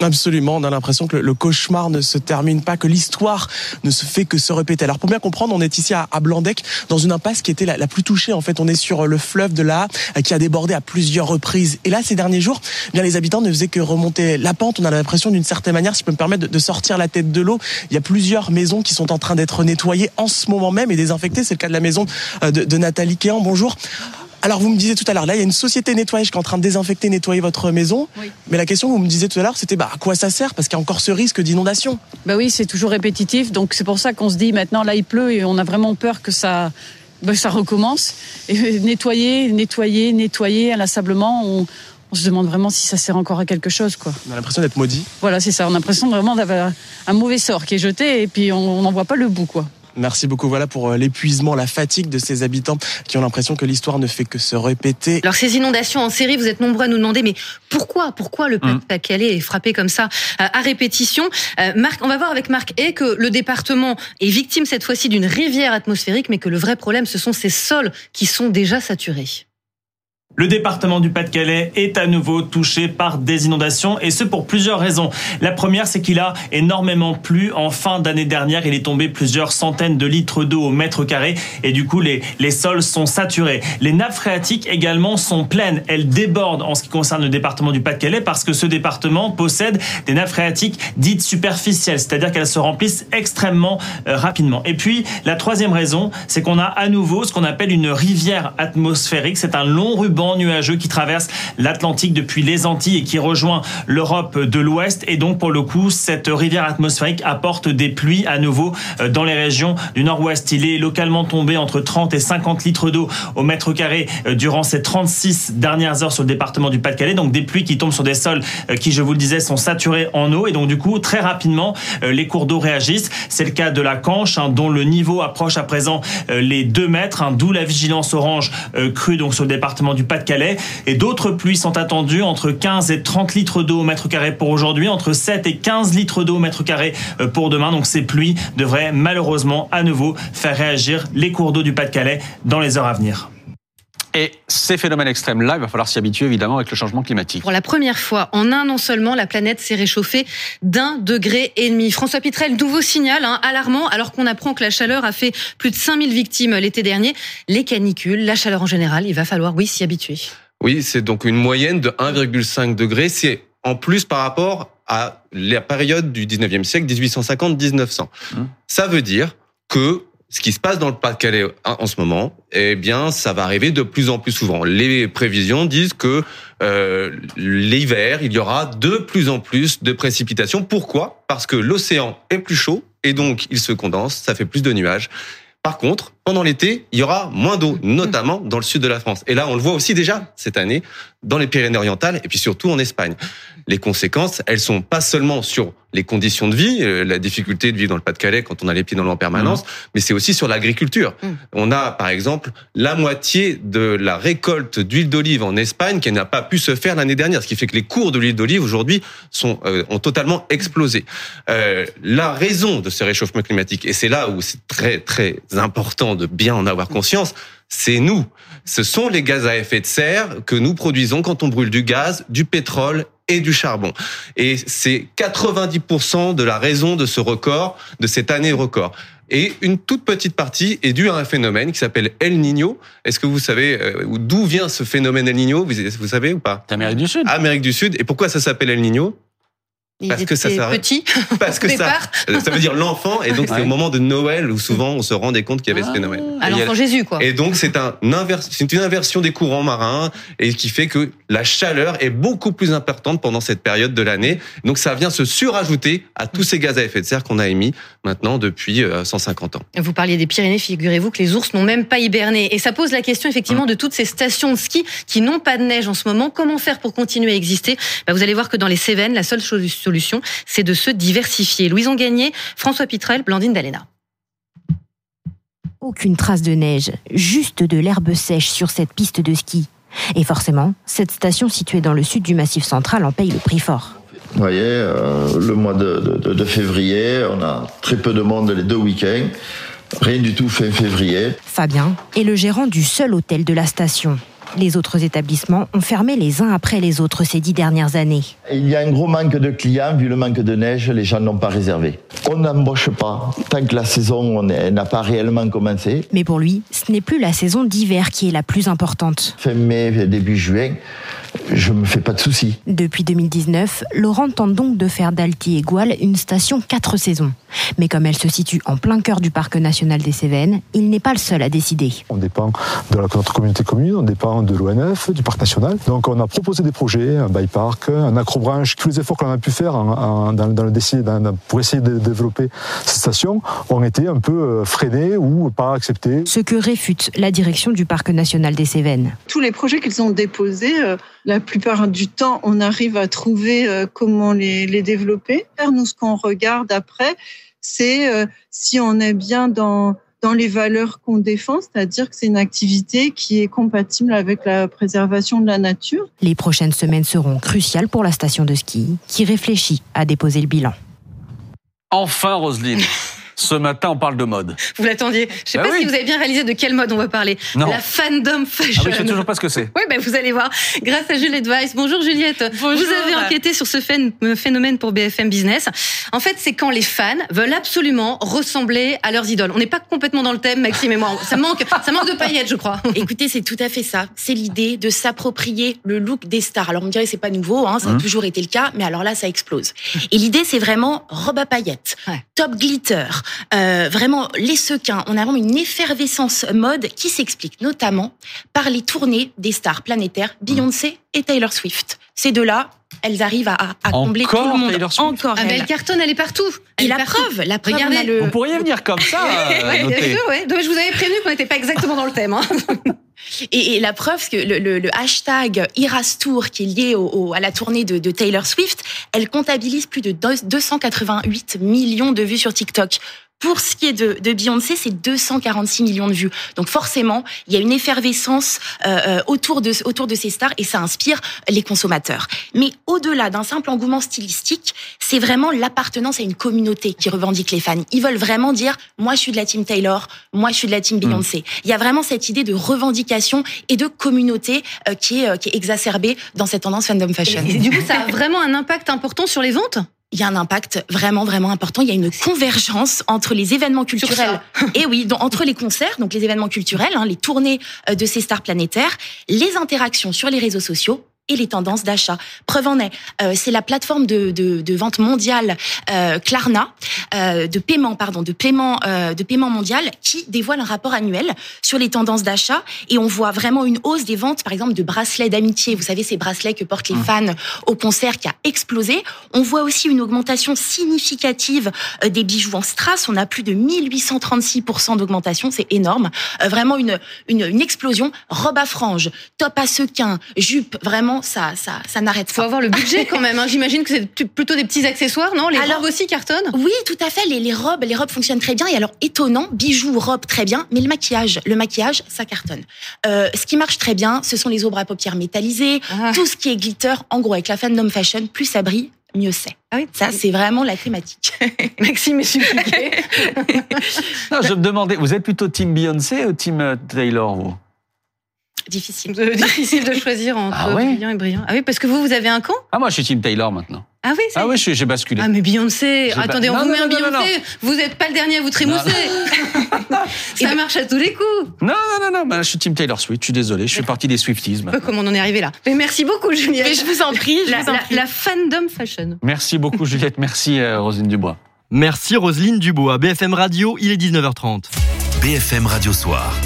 Absolument, on a l'impression que le- cauchemar ne se termine pas, que l'histoire ne se fait que se répéter. Alors pour bien comprendre, on est ici à, Blandec, dans une impasse qui était la, plus touchée. En fait, on est sur le fleuve de la qui a débordé à plusieurs reprises. Et là, ces derniers jours, eh bien les habitants ne faisaient que remonter la pente. On a l'impression, d'une certaine manière, si je peux me permettre, de, sortir la tête de l'eau. Il y a plusieurs maisons qui sont en train d'être nettoyées en ce moment même et désinfectées. C'est le cas de la maison euh, de, de Nathalie Kéan. Bonjour. Alors vous me disiez tout à l'heure, là il y a une société nettoyage qui est en train de désinfecter, nettoyer votre maison. Mais la question que vous me disiez tout à l'heure, c'était bah, à quoi ça sert? Parce qu'il y a encore ce risque d'inondation. Bah oui, c'est toujours répétitif. Donc c'est pour ça qu'on se dit maintenant là il pleut et on a vraiment peur que ça, bah, ça recommence. Et euh, nettoyer, nettoyer, nettoyer inlassablement, on, on se demande vraiment si ça sert encore à quelque chose quoi. On a l'impression d'être maudit. Voilà, c'est ça. On a l'impression vraiment d'avoir un mauvais sort qui est jeté et puis on n'en voit pas le bout quoi. Merci beaucoup voilà pour euh, l'épuisement, la fatigue de ces habitants qui ont l'impression que l'histoire ne fait que se répéter. Alors ces inondations en série, vous êtes nombreux à nous demander, mais pourquoi, pourquoi le Pas-de-Calais est frappé comme ça euh, à répétition? Euh, Marc, on va voir avec Marc et que le département est victime cette fois-ci d'une rivière atmosphérique, mais que le vrai problème, ce sont ces sols qui sont déjà saturés. Le département du Pas-de-Calais est à nouveau touché par des inondations et ce pour plusieurs raisons. La première, c'est qu'il a énormément plu. En fin d'année dernière, il est tombé plusieurs centaines de litres d'eau au mètre carré et du coup, les, les sols sont saturés. Les nappes phréatiques également sont pleines. Elles débordent en ce qui concerne le département du Pas-de-Calais parce que ce département possède des nappes phréatiques dites superficielles, c'est-à-dire qu'elles se remplissent extrêmement euh, rapidement. Et puis, la troisième raison, c'est qu'on a à nouveau ce qu'on appelle une rivière atmosphérique. C'est un long ruban nuageux qui traverse l'Atlantique depuis les Antilles et qui rejoint l'Europe de l'Ouest. Et donc, pour le coup, cette rivière atmosphérique apporte des pluies à nouveau euh, dans les régions du Nord-Ouest. Il est localement tombé entre 30 et 50 litres d'eau au mètre carré euh, durant ces 36 dernières heures sur le département du Pas-de-Calais. Donc, des pluies qui tombent sur des sols euh, qui, je vous le disais, sont saturés en eau. Et donc, du coup, très rapidement, les cours d'eau réagissent. C'est le cas de la Canche, hein, dont le niveau approche à présent les 2 mètres, hein, d'où la vigilance orange crue donc sur le département du Et d'autres pluies sont attendues entre 15 et 30 litres d'eau au mètre carré pour aujourd'hui, entre 7 et 15 litres d'eau au mètre carré euh, pour demain. Donc ces pluies devraient malheureusement à nouveau faire réagir les cours d'eau du Pas-de-Calais dans les heures à venir. Et ces phénomènes extrêmes-là, il va falloir s'y habituer évidemment avec le changement climatique. Pour la première fois, en un an seulement, la planète s'est réchauffée d'un degré et demi. François Pitrel, nouveau signal hein, alarmant, alors qu'on apprend que la chaleur a fait plus de 5000 victimes l'été dernier. Les canicules, la chaleur en général, il va falloir, oui, s'y habituer. Oui, c'est donc une moyenne de 1,5 degré. C'est en plus par rapport à la période du 19e siècle, 1850-1900. Ça veut dire que ce qui se passe dans le Pas-de-Calais en ce moment, eh bien, ça va arriver de plus en plus souvent. Les prévisions disent que euh, l'hiver, il y aura de plus en plus de précipitations. Pourquoi? Parce que l'océan est plus chaud et donc il se condense, ça fait plus de nuages. Par contre, pendant l'été, il y aura moins d'eau, notamment dans le sud de la France. Et là, on le voit aussi déjà cette année dans les Pyrénées-Orientales et puis surtout en Espagne. Les conséquences, elles sont pas seulement sur les conditions de vie, euh, la difficulté de vivre dans le Pas-de-Calais quand on a les pieds dans l'eau en permanence, mais c'est aussi sur l'agriculture. On a, par exemple, la moitié de la récolte d'huile d'olive en Espagne qui n'a pas pu se faire l'année dernière, ce qui fait que les cours de l'huile d'olive aujourd'hui sont euh, ont totalement explosé. Euh, la raison de ce réchauffement climatique, et c'est là où c'est très très important de bien en avoir conscience, c'est nous. Ce sont les gaz à effet de serre que nous produisons quand on brûle du gaz, du pétrole et du charbon. Et c'est 90% de la raison de ce record, de cette année record. Et une toute petite partie est due à un phénomène qui s'appelle El Niño. Est-ce que vous savez euh, d'où vient ce phénomène El Niño? Vous, vous savez ou pas? Amérique du Sud. Amérique du Sud. Et pourquoi ça s'appelle El Niño? Parce que ça petits [laughs] Parce que ça, [laughs] ça veut dire l'enfant, et donc c'est au moment de Noël où souvent on se rendait compte qu'il y avait ce phénomène. À l'enfant Jésus, quoi. Et donc c'est un c'est une inversion des courants marins et qui fait que la chaleur est beaucoup plus importante pendant cette période de l'année. Donc ça vient se surajouter à tous ces gaz à effet de serre qu'on a émis maintenant depuis euh, 150 ans. Vous parliez des Pyrénées, figurez-vous que les ours n'ont même pas hiberné. Et ça pose la question effectivement de toutes ces stations de ski qui n'ont pas de neige en ce moment. Comment faire pour continuer à exister? Bah, Vous allez voir que dans les Cévennes, la seule cho- solution, c'est de se diversifier. Louison Gagné, François Pitrel, Blandine Dalena. Aucune trace de neige, juste de l'herbe sèche sur cette piste de ski. Et forcément, cette station située dans le sud du Massif central en paye le prix fort. Vous voyez, euh, le mois de, de- de février, on a très peu de monde les deux week-ends. Rien du tout fin février. Fabien est le gérant du seul hôtel de la station. Les autres établissements ont fermé les uns après les autres ces dix dernières années. Il y a un gros manque de clients, vu le manque de neige, les gens n'ont pas réservé. On n'embauche pas tant que la saison n'a pas réellement commencé. Mais pour lui, ce n'est plus la saison d'hiver qui est la plus importante. Fin mai, début juin, je me fais pas de soucis. Depuis 2019, Laurent tente donc de faire d'Alti et Goual une station quatre saisons. Mais comme elle se situe en plein cœur du parc national des Cévennes, il n'est pas le seul à décider. On dépend de notre communauté commune, on dépend de l'ONF, du parc national. Donc on a proposé des projets, un bike park, un acrobranche. Tous les efforts qu'on a pu faire en- en- dans, dans le dans- pour essayer de développer cette station ont été un peu euh, freinés ou pas acceptés. Ce que réfute la direction du parc national des Cévennes. Tous les projets qu'ils ont déposés, euh, la plupart du temps, on arrive à trouver euh, comment les, les développer. Nous, ce qu'on regarde après, c'est euh, si on est bien dans dans les valeurs qu'on défend, c'est-à-dire que c'est une activité qui est compatible avec la préservation de la nature. Les prochaines semaines seront cruciales pour la station de ski, qui réfléchit à déposer le bilan. Enfin, Roselyne, [laughs] ce matin, on parle de mode. Vous l'attendiez. Je sais Bah pas oui. si vous avez bien réalisé de quel mode on va parler. Non. La fandom fashion. Ah oui, je sais toujours pas ce que c'est. Oui, ben vous allez voir. Grâce à Juliette Weiss. Bonjour Juliette. Bonjour. Vous avez enquêté sur ce phén- phénomène pour BFM Business. En fait, c'est quand les fans veulent absolument ressembler à leurs idoles. On n'est pas complètement dans le thème, Maxime et moi. Ça manque, ça manque de paillettes, je crois. [laughs] Écoutez, c'est tout à fait ça. C'est l'idée de s'approprier le look des stars. Alors on me dirait c'est pas nouveau, hein, ça a Mmh. toujours été le cas, mais alors là ça explose. Et l'idée c'est vraiment robe à paillettes, top glitter, euh, vraiment les sequins. On a vraiment une effervescence mode qui s'explique notamment par les tournées des stars planétaires Beyoncé et Taylor Swift. Ces deux-là, elles arrivent à, combler Encore tout le monde. Taylor Swift Encore. Ah, elles. elle cartonne, elle est partout. Elle Et est la partout. preuve, la preuve, Regardez. le- Vous pourriez venir comme ça, Ouais, bien noter. sûr, ouais. Donc, je vous avais prévenu qu'on n'était pas exactement dans le thème. hein. Et, et la preuve, c'est que le, le- le hashtag Eras Tour, qui est lié au- au- à la tournée de, de Taylor Swift, elle comptabilise plus de deux- 288 millions de vues sur TikTok. Pour ce qui est de, de Beyoncé, c'est 246 millions de vues. Donc forcément, il y a une effervescence euh, euh, autour de autour de ces stars et ça inspire les consommateurs. Mais au-delà d'un simple engouement stylistique, c'est vraiment l'appartenance à une communauté qui revendique les fans. Ils veulent vraiment dire moi je suis de la team Taylor, moi je suis de la team Beyoncé. Il y a vraiment cette idée de revendication et de communauté euh, qui est euh, qui est exacerbée dans cette tendance fandom fashion. Et du coup, ça a vraiment un impact important sur les ventes? Il y a un impact vraiment vraiment important. Il y a une convergence entre les événements culturels [laughs] et oui, donc, entre les concerts, donc les événements culturels, hein, les tournées euh, de ces stars planétaires, les interactions sur les réseaux sociaux et les tendances d'achat. Preuve en est, euh, c'est la plateforme de, de, de vente mondiale euh, Klarna, euh, de paiement pardon, de paiement euh, de paiement mondial qui dévoile un rapport annuel sur les tendances d'achat et on voit vraiment une hausse des ventes, par exemple de bracelets d'amitié. Vous savez ces bracelets que portent les fans au concert qui a explosé. On voit aussi une augmentation significative euh, des bijoux en strass. On a plus de 1836% d'augmentation, c'est énorme. Euh, vraiment une, une une explosion. Robe à franges, top à sequins, jupe, vraiment ça ça ça n'arrête pas. Faut avoir le budget quand même. hein. J'imagine que c'est plutôt des petits accessoires, non? Les Alors- robes aussi cartonnent? Oui, tout à fait. Les, les robes, les robes fonctionnent très bien. Et alors, étonnant, bijoux, robes, très bien. Mais le maquillage, le maquillage, ça cartonne. Euh, ce qui marche très bien, ce sont les ombres à paupières métallisées, tout ce qui est glitter. En gros, avec la fandom fashion, plus ça brille, mieux c'est. Ah oui, ça, c'est vraiment la thématique. [laughs] Maxime est suppliqué. [laughs] Non, je me demandais, vous êtes plutôt team Beyoncé ou team euh, Taylor, vous? Difficile. Euh, difficile de choisir entre Ah ouais brillant et brillant. Ah oui, parce que vous, vous avez un camp? Ah, moi, je suis team Taylor maintenant. Ah oui, Ah oui, j'ai basculé. Ah mais Beyoncé, attendez, pas- on Non, vous met non, un non, non, Beyoncé, vous n'êtes pas le dernier à vous trémousser. [laughs] Ça marche à tous les coups. Non, non, non, non, bah, je suis Team Taylor Swift, je suis désolé, je suis parti des Swifties. Maintenant. comment on en est arrivé là. Mais merci beaucoup Juliette. Mais je vous en prie, je la, vous en la- prie. la fandom fashion. Merci beaucoup Juliette, merci euh, Rosine Dubois. Merci Roselyne Dubois. BFM Radio, il est 19h30. BFM Radio Soir.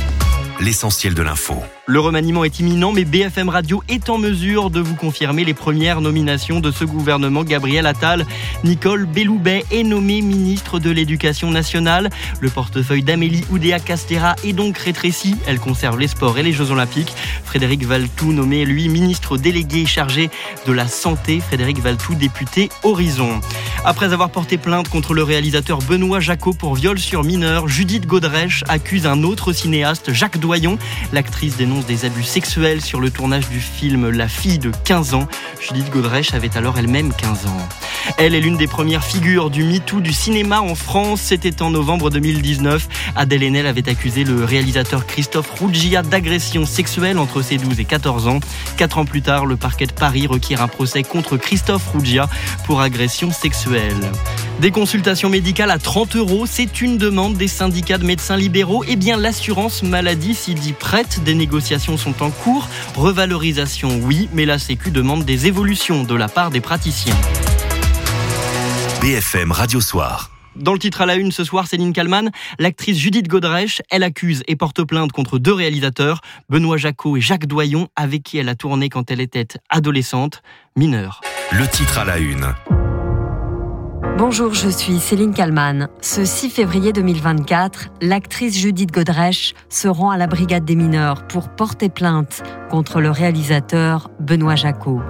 L'essentiel de l'info. Le remaniement est imminent, mais BFM Radio est en mesure de vous confirmer les premières nominations de ce gouvernement. Gabriel Attal, Nicole Belloubet est nommée ministre de l'Éducation nationale. Le portefeuille d'Amélie Oudéa Castera est donc rétréci. Elle conserve les sports et les Jeux Olympiques. Frédéric Valtou, nommé lui ministre délégué chargé de la santé. Frédéric Valtou, député Horizon. Après avoir porté plainte contre le réalisateur Benoît Jacot pour viol sur mineur, Judith Godrèche accuse un autre cinéaste, Jacques Doyon. L'actrice des abus sexuels sur le tournage du film La fille de 15 ans. Judith Godrèche avait alors elle-même 15 ans. Elle est l'une des premières figures du MeToo du cinéma en France. C'était en novembre 2019. Adèle Haenel avait accusé le réalisateur Christophe Ruggia d'agression sexuelle entre ses 12 et 14 ans. Quatre ans plus tard, le parquet de Paris requiert un procès contre Christophe Ruggia pour agression sexuelle. Des consultations médicales à 30 euros, c'est une demande des syndicats de médecins libéraux. Eh bien, l'assurance maladie s'y dit prête. Des négociations sont en cours. Revalorisation, oui, mais la Sécu demande des évolutions de la part des praticiens. BFM Radio Soir. Dans le titre à la une ce soir, Céline Kallmann, l'actrice Judith Godrèche, elle accuse et porte plainte contre deux réalisateurs, Benoît Jacot et Jacques Doyon, avec qui elle a tourné quand elle était adolescente, mineure. Le titre à la une. Bonjour, je suis Céline Kallmann. Ce 6 février 2024, l'actrice Judith Godrèche se rend à la brigade des mineurs pour porter plainte contre le réalisateur Benoît Jacot.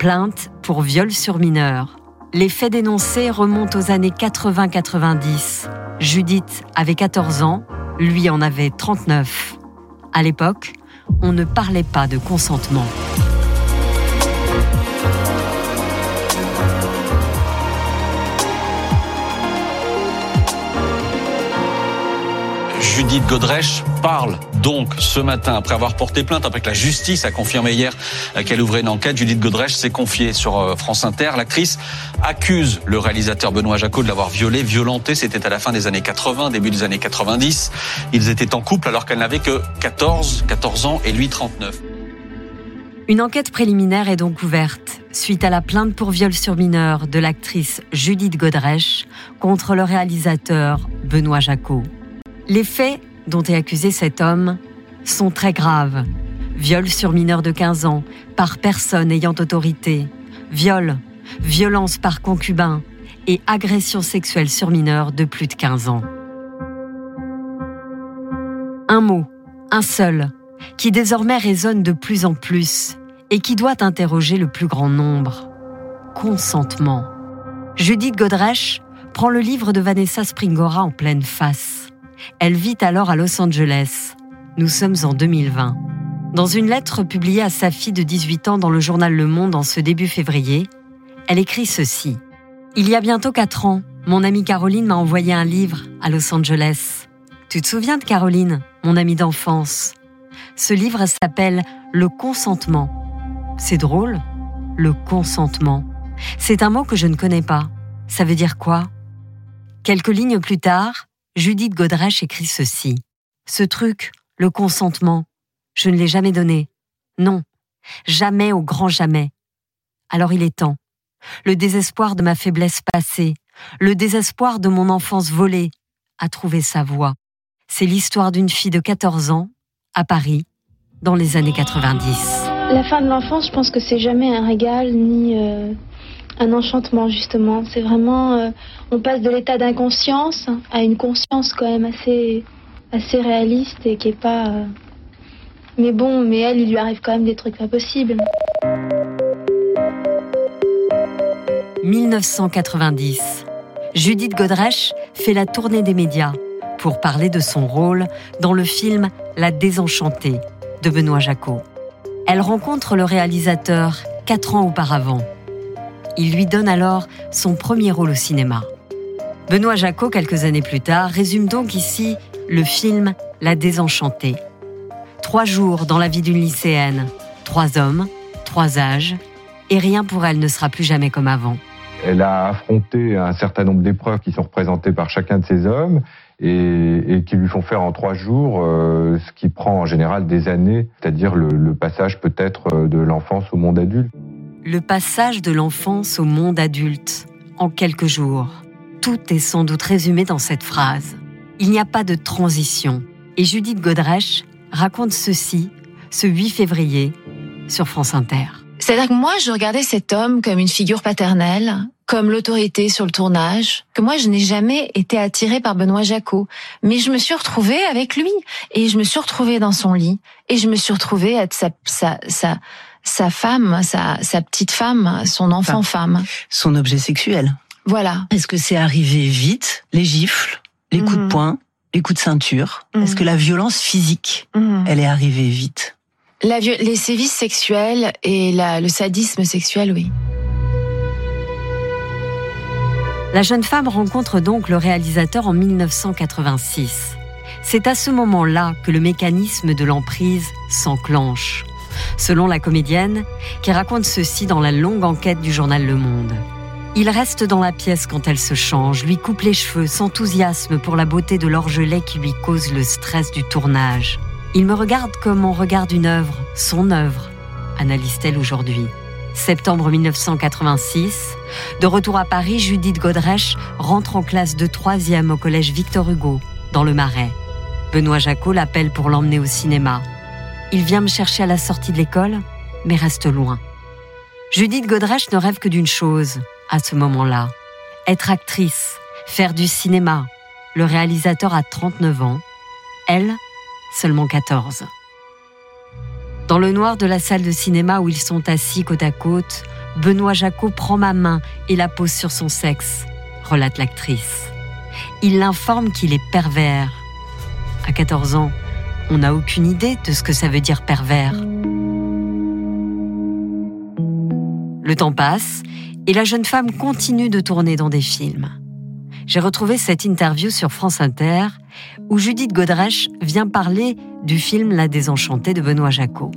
Plainte pour viol sur mineur. Les faits dénoncés remontent aux années 80-90. Judith avait 14 ans, lui en avait 39. À l'époque, on ne parlait pas de consentement. Judith Godrèche parle donc ce matin, après avoir porté plainte, après que la justice a confirmé hier qu'elle ouvrait une enquête, Judith Godrèche s'est confiée sur euh, France Inter. L'actrice accuse le réalisateur Benoît Jacot de l'avoir violée, violenté. C'était à la fin des années 80, début des années 90. Ils étaient en couple alors qu'elle n'avait que 14, 14 ans et lui 39. Une enquête préliminaire est donc ouverte suite à la plainte pour viol sur mineur de l'actrice Judith Godrèche contre le réalisateur Benoît Jacot. Les faits dont est accusé cet homme sont très graves. Viol sur mineur de 15 ans par personne ayant autorité, viol, violence par concubin et agression sexuelle sur mineur de plus de 15 ans. Un mot, un seul, qui désormais résonne de plus en plus et qui doit interroger le plus grand nombre. Consentement. Judith Godrèche prend le livre de Vanessa Springora en pleine face. Elle vit alors à Los Angeles. Nous sommes en 2020. Dans une lettre publiée à sa fille de 18 ans dans le journal Le Monde en ce début février, elle écrit ceci. Il y a bientôt 4 ans, mon amie Caroline m'a envoyé un livre à Los Angeles. Tu te souviens de Caroline, mon amie d'enfance? Ce livre s'appelle Le consentement. C'est drôle, le consentement. C'est un mot que je ne connais pas. Ça veut dire quoi? Quelques lignes plus tard, Judith Godrèche écrit ceci. Ce truc, le consentement, je ne l'ai jamais donné. Non, jamais au grand jamais. Alors il est temps. Le désespoir de ma faiblesse passée, le désespoir de mon enfance volée, a trouvé sa voie. C'est l'histoire d'une fille de 14 ans, à Paris, dans les années 90. La fin de l'enfance, je pense que c'est jamais un régal ni euh, un enchantement justement. C'est vraiment, euh, on passe de l'état d'inconscience à une conscience quand même assez, assez réaliste et qui est pas. euh, Mais bon, mais elle, il lui arrive quand même des trucs pas possibles. 1990. Judith Godrèche fait la tournée des médias pour parler de son rôle dans le film La Désenchantée de Benoît Jacot. Elle rencontre le réalisateur quatre ans auparavant. Il lui donne alors son premier rôle au cinéma. Benoît Jacot, quelques années plus tard, résume donc ici le film La Désenchantée. Trois jours dans la vie d'une lycéenne, trois hommes, trois âges, et rien pour elle ne sera plus jamais comme avant. Elle a affronté un certain nombre d'épreuves qui sont représentées par chacun de ces hommes et, qui lui font faire en trois jours euh, ce qui prend en général des années, c'est-à-dire le, passage peut-être euh, de l'enfance au monde adulte. Le passage de l'enfance au monde adulte en quelques jours. Tout est sans doute résumé dans cette phrase. Il n'y a pas de transition. Et Judith Godrèche raconte ceci ce 8 février sur France Inter. C'est-à-dire que moi, je regardais cet homme comme une figure paternelle, comme l'autorité sur le tournage, que moi, je n'ai jamais été attirée par Benoît Jacot. Mais je me suis retrouvée avec lui, et je me suis retrouvée dans son lit, et je me suis retrouvée être sa, sa, sa, sa femme, sa, sa petite femme, son enfant femme. Son objet sexuel. Voilà. Est-ce que c'est arrivé vite, les gifles, les coups de mhm. poing, les coups de ceinture? Est-ce que mhm. la violence physique, mhm. elle est arrivée vite? La, les sévices sexuels et la, le sadisme sexuel, oui. La jeune femme rencontre donc le réalisateur en 1986. C'est à ce moment-là que le mécanisme de l'emprise s'enclenche, selon la comédienne, qui raconte ceci dans la longue enquête du journal Le Monde. Il reste dans la pièce quand elle se change, lui coupe les cheveux, s'enthousiasme pour la beauté de l'orgelet qui lui cause le stress du tournage. Il me regarde comme on regarde une œuvre, son œuvre, analyse-t-elle aujourd'hui. Septembre 1986, de retour à Paris, Judith Godrèche rentre en classe de troisième au collège Victor Hugo, dans le Marais. Benoît Jacot l'appelle pour l'emmener au cinéma. Il vient me chercher à la sortie de l'école, mais reste loin. Judith Godrèche ne rêve que d'une chose, à ce moment-là. Être actrice, faire du cinéma. Le réalisateur a 39 ans. Elle, seulement 14. Dans le noir de la salle de cinéma où ils sont assis côte à côte, Benoît Jacot prend ma main et la pose sur son sexe, relate l'actrice. Il l'informe qu'il est pervers. À 14 ans, on n'a aucune idée de ce que ça veut dire pervers. Le temps passe et la jeune femme continue de tourner dans des films j'ai retrouvé cette interview sur France Inter où Judith Godrèche vient parler du film La Désenchantée de Benoît Jacot.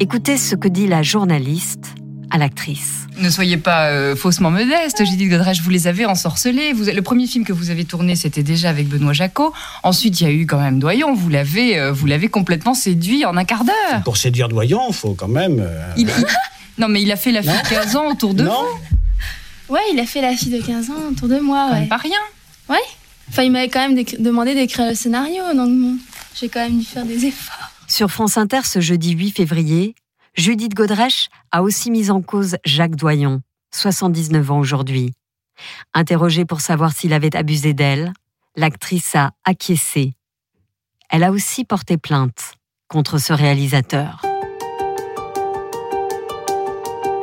Écoutez ce que dit la journaliste à l'actrice. Ne soyez pas euh, faussement modeste, Judith Godrèche, vous les avez ensorcelés. Vous, le premier film que vous avez tourné, c'était déjà avec Benoît Jacot. Ensuite, il y a eu quand même Doyon. Vous l'avez, euh, vous l'avez complètement séduit en un quart d'heure. Pour séduire Doyon, il faut quand même. Euh, non, mais il a fait la fille de 15 ans autour de non. vous. Ouais, il a fait la fille de 15 ans autour de moi. Ouais. Pas rien. Ouais. Enfin, il m'avait quand même demandé d'écrire le scénario, donc j'ai quand même dû faire des efforts. Sur France Inter ce jeudi 8 février, Judith Godrèche a aussi mis en cause Jacques Doyon, 79 ans aujourd'hui. Interrogée pour savoir s'il avait abusé d'elle, l'actrice a acquiescé. Elle a aussi porté plainte contre ce réalisateur.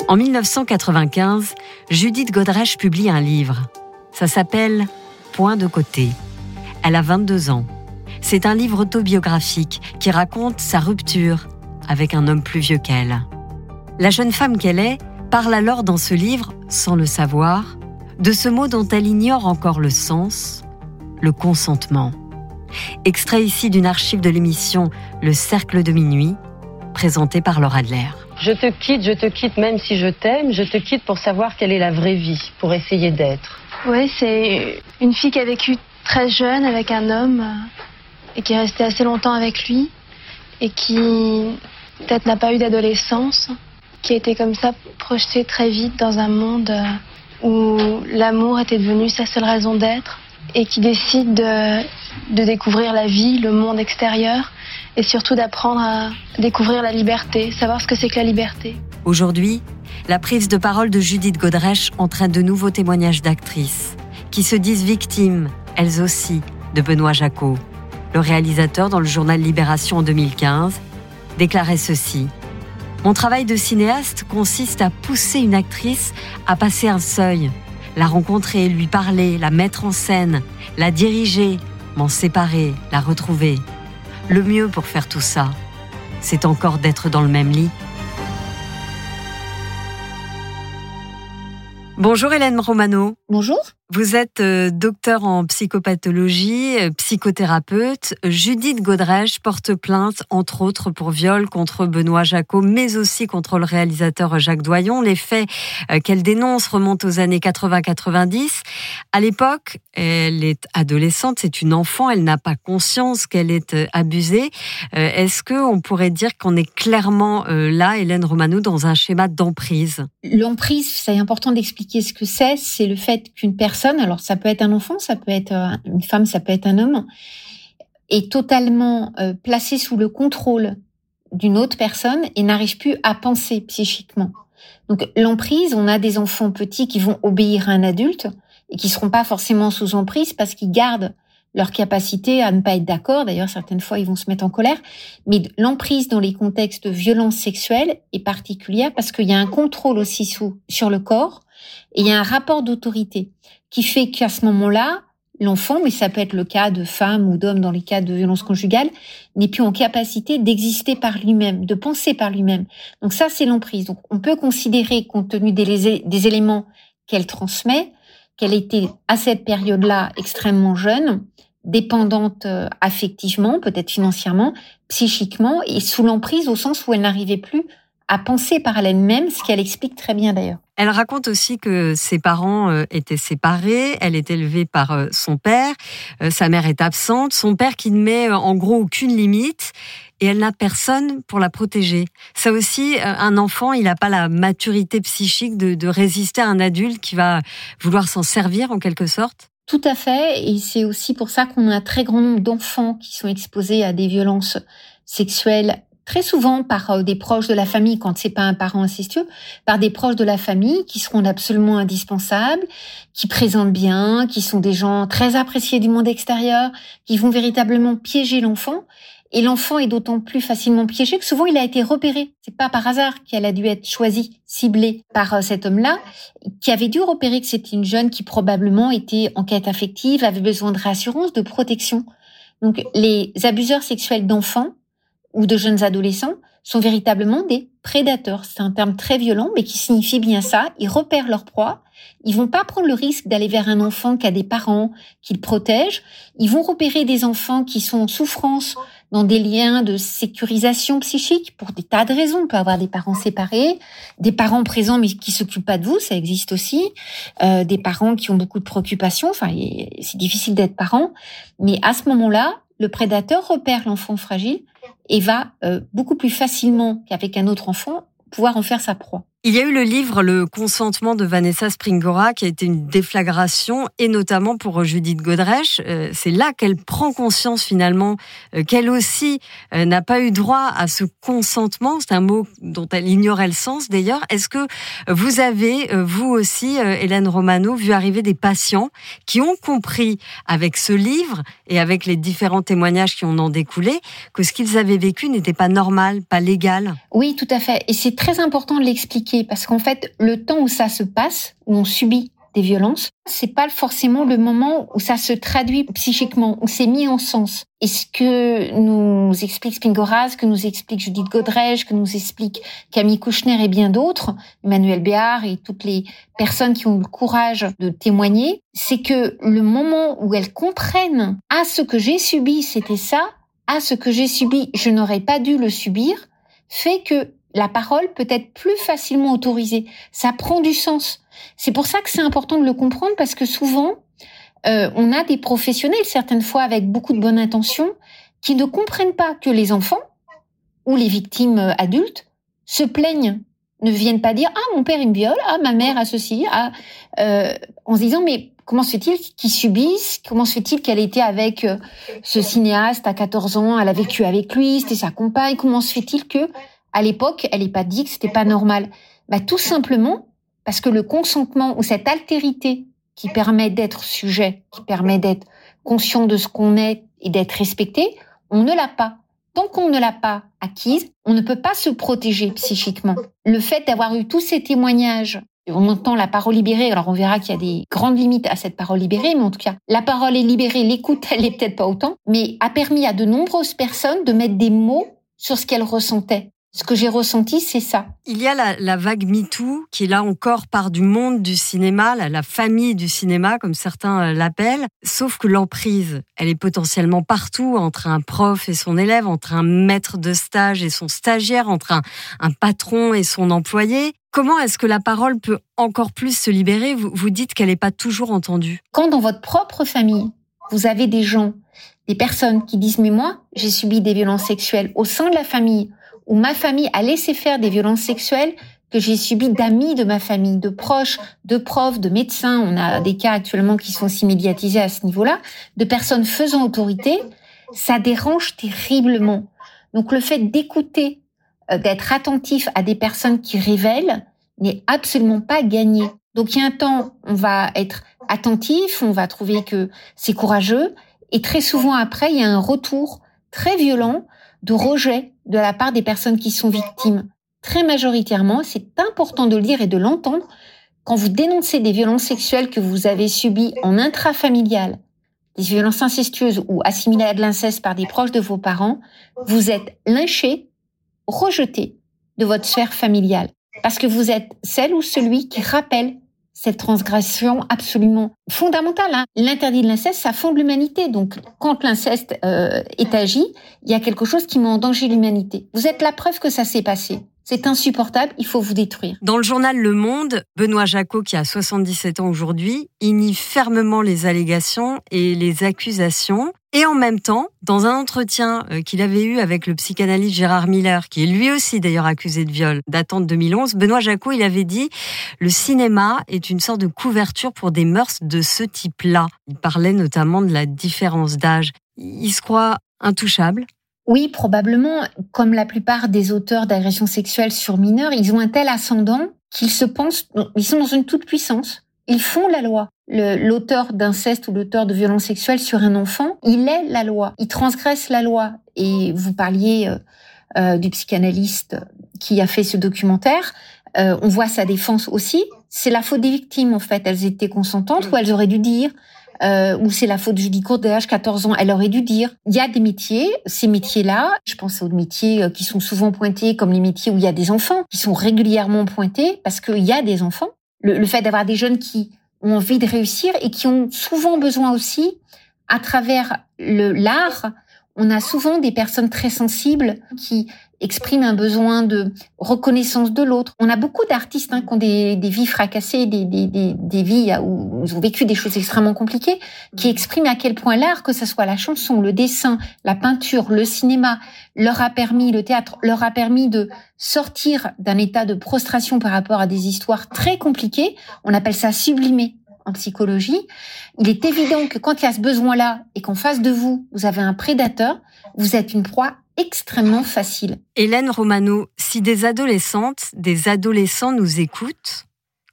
En 1995, Judith Godrèche publie un livre. Ça s'appelle Point de côté. Elle a 22 ans. C'est un livre autobiographique qui raconte sa rupture avec un homme plus vieux qu'elle. La jeune femme qu'elle est parle alors dans ce livre, sans le savoir, de ce mot dont elle ignore encore le sens, le consentement. Extrait ici d'une archive de l'émission Le Cercle de Minuit, présentée par Laura Adler. Je te quitte, je te quitte même si je t'aime, je te quitte pour savoir quelle est la vraie vie, pour essayer d'être. Oui, c'est une fille qui a vécu très jeune avec un homme euh, et qui est restée assez longtemps avec lui et qui peut-être n'a pas eu d'adolescence, qui a été comme ça projetée très vite dans un monde euh, où l'amour était devenu sa seule raison d'être et qui décide de, de, découvrir la vie, le monde extérieur et surtout d'apprendre à découvrir la liberté, savoir ce que c'est que la liberté. Aujourd'hui, la prise de parole de Judith Godrèche entraîne de nouveaux témoignages d'actrices qui se disent victimes, elles aussi, de Benoît Jacot. Le réalisateur, dans le journal Libération en 2015, déclarait ceci. Mon travail de cinéaste consiste à pousser une actrice à passer un seuil, la rencontrer, lui parler, la mettre en scène, la diriger, m'en séparer, la retrouver. Le mieux pour faire tout ça, c'est encore d'être dans le même lit. Bonjour Hélène Romano. Bonjour. Vous êtes euh, docteur en psychopathologie, euh, psychothérapeute. Judith Godrèche porte plainte, entre autres, pour viol contre Benoît Jacot, mais aussi contre le réalisateur Jacques Doyon. Les faits euh, qu'elle dénonce remontent aux années 80-90. À l'époque, elle est adolescente, c'est une enfant, elle n'a pas conscience qu'elle est abusée. Est-ce qu'on pourrait dire qu'on est clairement là, Hélène Romano, dans un schéma d'emprise? L'emprise, c'est important d'expliquer ce que c'est. C'est le fait qu'une personne alors ça peut être un enfant, ça peut être euh, une femme, ça peut être un homme, est totalement euh, placé sous le contrôle d'une autre personne et n'arrive plus à penser psychiquement. Donc l'emprise, on a des enfants petits qui vont obéir à un adulte et qui seront pas forcément sous emprise parce qu'ils gardent leur capacité à ne pas être d'accord. D'ailleurs, certaines fois, ils vont se mettre en colère. Mais l'emprise dans les contextes de violence sexuelle est particulière parce qu'il y a un contrôle aussi sur le corps et il y a un rapport d'autorité qui fait qu'à ce moment-là, l'enfant, mais ça peut être le cas de femmes ou d'hommes dans les cas de violence conjugale, n'est plus en capacité d'exister par lui-même, de penser par lui-même. Donc ça, c'est l'emprise. Donc on peut considérer, compte tenu des, des éléments qu'elle transmet, qu'elle était à cette période-là extrêmement jeune, dépendante euh, affectivement, peut-être financièrement, psychiquement, et sous l'emprise au sens où elle n'arrivait plus à penser par elle-même, ce qu'elle explique très bien d'ailleurs. Elle raconte aussi que ses parents euh, étaient séparés, elle est élevée par euh, son père, euh, sa mère est absente, son père qui ne met en gros aucune limite et elle n'a personne pour la protéger. Ça aussi, un enfant, il n'a pas la maturité psychique de, de résister à un adulte qui va vouloir s'en servir en quelque sorte. Tout à fait, et c'est aussi pour ça qu'on a un très grand nombre d'enfants qui sont exposés à des violences sexuelles très souvent par euh, des proches de la famille, quand c'est pas un parent incestueux, par des proches de la famille qui seront absolument indispensables, qui présentent bien, qui sont des gens très appréciés du monde extérieur, qui vont véritablement piéger l'enfant. Et l'enfant est d'autant plus facilement piégé que souvent il a été repéré. C'est pas par hasard qu'elle a dû être choisie, ciblée par euh, cet homme-là, qui avait dû repérer que c'était une jeune qui probablement était en quête affective, avait besoin de réassurance, de protection. Donc les abuseurs sexuels d'enfants ou de jeunes adolescents sont véritablement des prédateurs. C'est un terme très violent, mais qui signifie bien ça. Ils repèrent leur proie. Ils vont pas prendre le risque d'aller vers un enfant qui a des parents qu'ils protègent. Ils vont repérer des enfants qui sont en souffrance dans des liens de sécurisation psychique pour des tas de raisons. On peut avoir des parents séparés, des parents présents mais qui s'occupent pas de vous, ça existe aussi, euh, des parents qui ont beaucoup de préoccupations. Enfin, c'est difficile d'être parent, mais à ce moment-là, le prédateur repère l'enfant fragile et va euh, beaucoup plus facilement qu'avec un autre enfant pouvoir en faire sa proie. Il y a eu le livre Le consentement de Vanessa Springora qui a été une déflagration et notamment pour Judith Godrèche. Euh, c'est là qu'elle prend conscience finalement euh, qu'elle aussi euh, n'a pas eu droit à ce consentement. C'est un mot dont elle ignorait le sens d'ailleurs. Est-ce que vous avez, vous aussi, Hélène Romano, vu arriver des patients qui ont compris avec ce livre et avec les différents témoignages qui en ont découlé que ce qu'ils avaient vécu n'était pas normal, pas légal? Oui, tout à fait. Et c'est très important de l'expliquer parce qu'en fait, le temps où ça se passe, où on subit des violences, c'est pas forcément le moment où ça se traduit psychiquement, où c'est mis en sens. Et ce que nous explique Spingoraz, que nous explique Judith Godrèche, que nous explique Camille Kouchner et bien d'autres, Emmanuel Béard et toutes les personnes qui ont le courage de témoigner, c'est que le moment où elles comprennent à ah, ce que j'ai subi, c'était ça, à ah, ce que j'ai subi, je n'aurais pas dû le subir, fait que la parole peut être plus facilement autorisée. Ça prend du sens. C'est pour ça que c'est important de le comprendre parce que souvent, euh, on a des professionnels, certaines fois avec beaucoup de bonnes intentions, qui ne comprennent pas que les enfants ou les victimes euh, adultes se plaignent, ne viennent pas dire ah mon père il me viole, ah ma mère a ceci, ah euh, en se disant mais comment se fait-il qu'ils subissent Comment se fait-il qu'elle était avec ce cinéaste à 14 ans, elle a vécu avec lui, c'était sa compagne. Comment se fait-il que à l'époque, elle n'est pas dit que c'était pas normal. Bah, tout simplement parce que le consentement ou cette altérité qui permet d'être sujet, qui permet d'être conscient de ce qu'on est et d'être respecté, on ne l'a pas. Tant qu'on ne l'a pas acquise, on ne peut pas se protéger psychiquement. Le fait d'avoir eu tous ces témoignages, on entend la parole libérée, alors on verra qu'il y a des grandes limites à cette parole libérée, mais en tout cas, la parole est libérée, l'écoute, elle est peut-être pas autant, mais a permis à de nombreuses personnes de mettre des mots sur ce qu'elles ressentaient Ce que j'ai ressenti, c'est ça. Il y a la, vague MeToo qui, là encore, part du monde du cinéma, la, famille du cinéma, comme certains euh, l'appellent. Sauf que l'emprise, elle est potentiellement partout, entre un prof et son élève, entre un maître de stage et son stagiaire, entre un, un patron et son employé. Comment est-ce que la parole peut encore plus se libérer? Vous, vous dites qu'elle n'est pas toujours entendue. Quand dans votre propre famille, vous avez des gens, des personnes qui disent mais moi, j'ai subi des violences sexuelles au sein de la famille, où ma famille a laissé faire des violences sexuelles que j'ai subies d'amis de ma famille, de proches, de profs, de médecins. On a des cas actuellement qui sont aussi médiatisés à ce niveau-là, de personnes faisant autorité. Ça dérange terriblement. Donc le fait d'écouter, euh, d'être attentif à des personnes qui révèlent n'est absolument pas gagné. Donc il y a un temps, on va être attentif, on va trouver que c'est courageux, et très souvent après, il y a un retour très violent de rejet de la part des personnes qui sont victimes. Très majoritairement, c'est important de le dire et de l'entendre, quand vous dénoncez des violences sexuelles que vous avez subies en intrafamilial, des violences incestueuses ou assimilées à de l'inceste par des proches de vos parents, vous êtes lynché, rejeté de votre sphère familiale. Parce que vous êtes celle ou celui qui rappelle cette transgression absolument fondamentale. Hein. L'interdit de l'inceste, ça fonde l'humanité. Donc, quand l'inceste euh, est agi, il y a quelque chose qui met en danger l'humanité. Vous êtes la preuve que ça s'est passé. C'est insupportable, il faut vous détruire. Dans le journal Le Monde, Benoît Jacot, qui a 77 ans aujourd'hui, il nie fermement les allégations et les accusations. Et en même temps, dans un entretien euh, qu'il avait eu avec le psychanalyste Gérard Miller, qui est lui aussi d'ailleurs accusé de viol, datant de 2011, Benoît Jacot, il avait dit le cinéma est une sorte de couverture pour des mœurs de ce type-là. Il parlait notamment de la différence d'âge. Il se croit intouchable. Oui, probablement. Comme la plupart des auteurs d'agressions sexuelles sur mineurs, ils ont un tel ascendant qu'ils se pensent, ils sont dans une toute puissance. Ils font la loi. L'auteur d'inceste ou l'auteur de violence sexuelle sur un enfant, il est la loi. Il transgresse la loi. Et vous parliez euh, euh, du psychanalyste qui a fait ce documentaire. Euh, on voit sa défense aussi. C'est la faute des victimes, en fait. Elles étaient consentantes ou elles auraient dû dire euh, ou c'est la faute de Julie Courdage, 14 ans, elle aurait dû dire. Il y a des métiers, ces métiers-là, je pense aux métiers euh, qui sont souvent pointés comme les métiers où il y a des enfants, qui sont régulièrement pointés parce qu'il y a des enfants. Le, le fait d'avoir des jeunes qui ont envie de réussir et qui ont souvent besoin aussi, à travers le l'art, on a souvent des personnes très sensibles qui expriment un besoin de reconnaissance de l'autre. On a beaucoup d'artistes hein, qui ont des, vies fracassées, des, des, vies où ils ont vécu des choses extrêmement compliquées, qui expriment à quel point l'art, que ce soit la chanson, le dessin, la peinture, le cinéma, leur a permis, le théâtre, leur a permis de sortir d'un état de prostration par rapport à des histoires très compliquées. On appelle ça sublimer en psychologie, il est évident que quand il y a ce besoin-là et qu'en face de vous, vous avez un prédateur, vous êtes une proie extrêmement facile. Hélène Romano, si des adolescentes, des adolescents nous écoutent,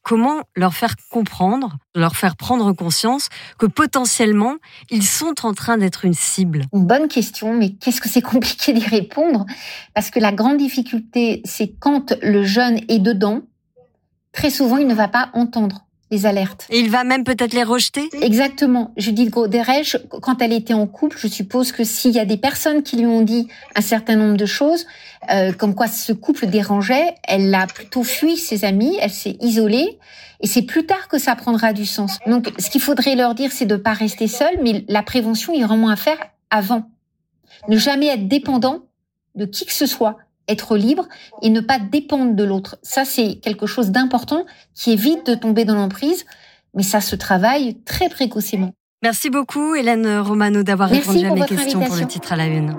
comment leur faire comprendre, leur faire prendre conscience que potentiellement, ils sont en train d'être une cible? Une bonne question, mais qu'est-ce que c'est compliqué d'y répondre? Parce que la grande difficulté, c'est quand le jeune est dedans, très souvent, il ne va pas entendre les alertes. Et il va même peut-être les rejeter? Exactement. Judith Goderèche, quand elle était en couple, je suppose que s'il y a des personnes qui lui ont dit un certain nombre de choses, euh, comme quoi ce couple dérangeait, elle a plutôt fui ses amis, elle s'est isolée, et c'est plus tard que ça prendra du sens. Donc, ce qu'il faudrait leur dire, c'est de pas rester seul, mais la prévention, il y a vraiment à faire avant. Ne jamais être dépendant de qui que ce soit être libre et ne pas dépendre de l'autre. Ça, c'est quelque chose d'important qui évite de tomber dans l'emprise, mais ça se travaille très précocement. Merci beaucoup, Hélène Romano, d'avoir répondu à mes questions pour le titre à la une.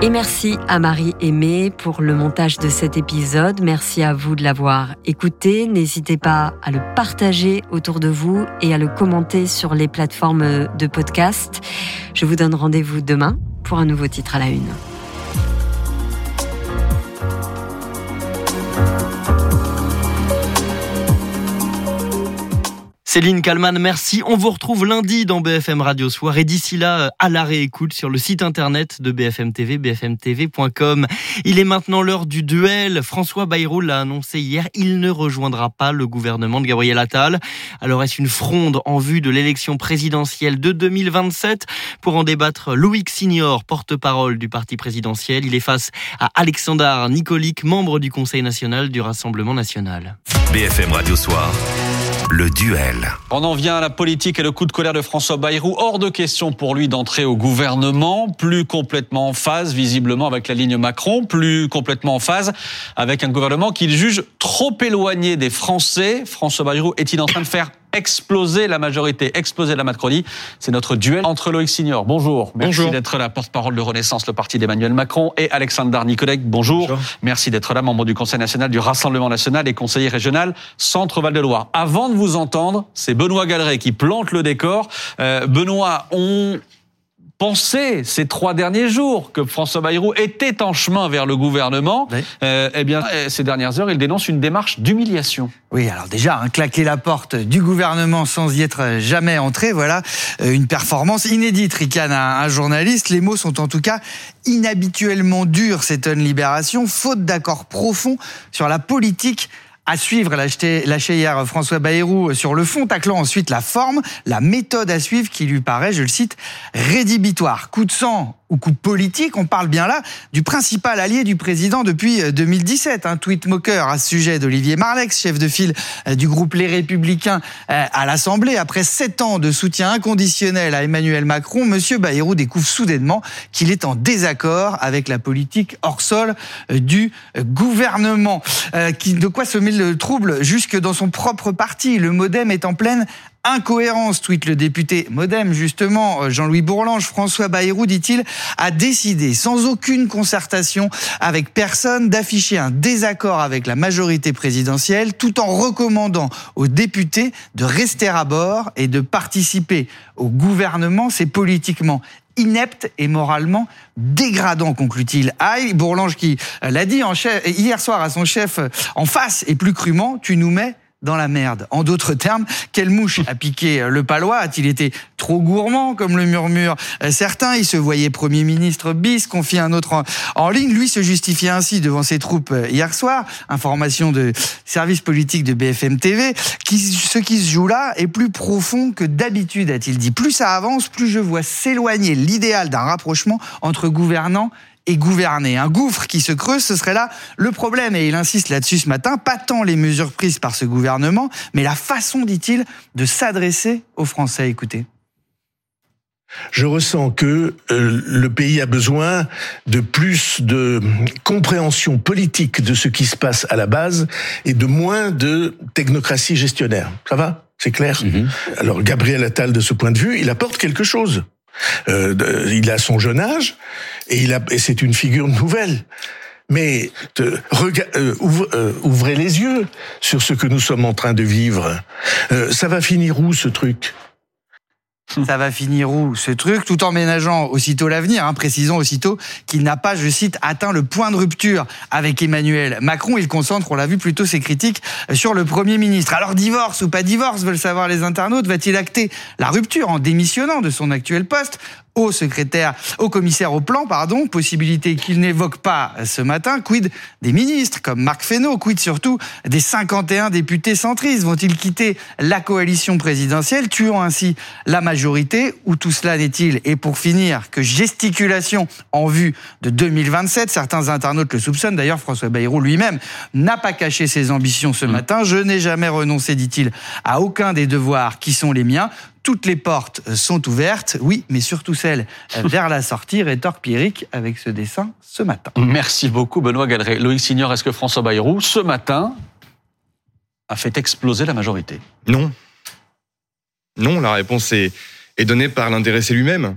Et merci à Marie Aimée pour le montage de cet épisode. Merci à vous de l'avoir écouté. N'hésitez pas à le partager autour de vous et à le commenter sur les plateformes de podcast. Je vous donne rendez-vous demain pour un nouveau titre à la une. Céline Kalman, merci. On vous retrouve lundi dans BFM Radio Soir et d'ici là, à la réécoute sur le site internet de BFM TV, bfmtv.com. Il est maintenant l'heure du duel. François Bayrou l'a annoncé hier, il ne rejoindra pas le gouvernement de Gabriel Attal. Alors est-ce une fronde en vue de l'élection présidentielle de 2027 Pour en débattre, Loïc Signor, porte-parole du parti présidentiel. Il est face à Alexandre Nicolic, membre du Conseil national du Rassemblement national. BFM Radio Soir. Le duel. On en vient à la politique et le coup de colère de François Bayrou. Hors de question pour lui d'entrer au gouvernement, plus complètement en phase visiblement avec la ligne Macron, plus complètement en phase avec un gouvernement qu'il juge trop éloigné des Français. François Bayrou est-il en train de faire exploser la majorité, exploser la Macronie. C'est notre duel entre Loïc Signor. Bonjour. Merci d'être la porte-parole de Renaissance, le parti d'Emmanuel Macron, et Alexandre Nicolec. Bonjour. Merci d'être là, membre du Conseil national du Rassemblement national et conseiller régional Centre-Val de Loire. Avant de vous entendre, c'est Benoît Galeret qui plante le décor. Euh, Benoît, on pensé ces trois derniers jours que François Bayrou était en chemin vers le gouvernement, euh, eh bien, euh, ces dernières heures, il dénonce une démarche d'humiliation. Oui, alors déjà, hein, claquer la porte du gouvernement sans y être jamais entré, voilà, euh, une performance inédite, ricane un, un journaliste. Les mots sont en tout cas inhabituellement durs, s'étonne Libération, faute d'accord profond sur la politique à suivre, lâché hier François Bayrou sur le fond, taclant ensuite la forme, la méthode à suivre qui lui paraît, je le cite, rédhibitoire. Coup de sang ou coup politique, on parle bien là du principal allié du président depuis 2017. Un tweet moqueur à ce sujet d'Olivier Marlex, chef de file euh, du groupe Les Républicains euh, à l'Assemblée. Après sept ans de soutien inconditionnel à Emmanuel Macron, Monsieur Bayrou découvre soudainement qu'il est en désaccord avec la politique hors sol euh, du gouvernement. De quoi se met le trouble jusque dans son propre parti. Le MoDem est en pleine Incohérence, tweet le député Modem, justement, euh, Jean-Louis Bourlange. François Bayrou, dit-il, a décidé, sans aucune concertation avec personne, d'afficher un désaccord avec la majorité présidentielle, tout en recommandant aux députés de rester à bord et de participer au gouvernement. C'est politiquement inepte et moralement dégradant, conclut-il. Aïe, Bourlange qui l'a dit hier soir à son chef en face et plus crûment, tu nous mets dans la merde. En d'autres termes, quelle mouche a piqué le palois? A-t-il été trop gourmand, comme le murmure certains? Il se voyait Premier ministre bis, confie un autre en, ligne. Lui se justifiait ainsi devant ses troupes hier soir. Information de service politique de BFM TV. Ce qui se joue là est plus profond que d'habitude, a-t-il dit. Plus ça avance, plus je vois s'éloigner l'idéal d'un rapprochement entre gouvernants et gouverner. Un gouffre qui se creuse, ce serait là le problème. Et il insiste là-dessus ce matin, pas tant les mesures prises par ce gouvernement, mais la façon, dit-il, de s'adresser aux Français. Écoutez. Je ressens que euh, le pays a besoin de plus de compréhension politique de ce qui se passe à la base et de moins de technocratie gestionnaire. Ça va? C'est clair? Mm-hmm. Alors Gabriel Attal, de ce point de vue, il apporte quelque chose. Euh, il a son jeune âge et, et c'est une figure nouvelle. Mais euh, euh, ouvrez les yeux sur ce que nous sommes en train de vivre. ça va finir où ce truc? Ça va finir où ce truc, tout en ménageant aussitôt l'avenir, hein, précisons aussitôt qu'il n'a pas, je cite, atteint le point de rupture avec Emmanuel Macron. Il concentre, on l'a vu, plutôt ses critiques sur le Premier ministre. Alors divorce ou pas divorce, veulent savoir les internautes, va-t-il acter la rupture en démissionnant de son actuel poste au secrétaire, au commissaire au plan, pardon, possibilité qu'il n'évoque pas ce matin. Quid des ministres comme Marc Fesneau, quid surtout des 51 députés centristes? Vont-ils quitter la coalition présidentielle, tuant ainsi la majorité Ou tout cela n'est-il? Et pour finir, que gesticulation en vue de 2027, certains internautes le soupçonnent. D'ailleurs, François Bayrou lui-même n'a pas caché ses ambitions ce mmh. matin. Je n'ai jamais renoncé, dit-il, à aucun des devoirs qui sont les miens. Toutes les portes sont ouvertes, oui, mais surtout celles [laughs] vers la sortie, rétorque Pierrick avec ce dessin ce matin. Merci beaucoup Benoît Galeret. Loïc Signor, est-ce que François Bayrou, ce matin, a fait exploser la majorité? Non. Non, la réponse est, donnée par l'intéressé lui-même.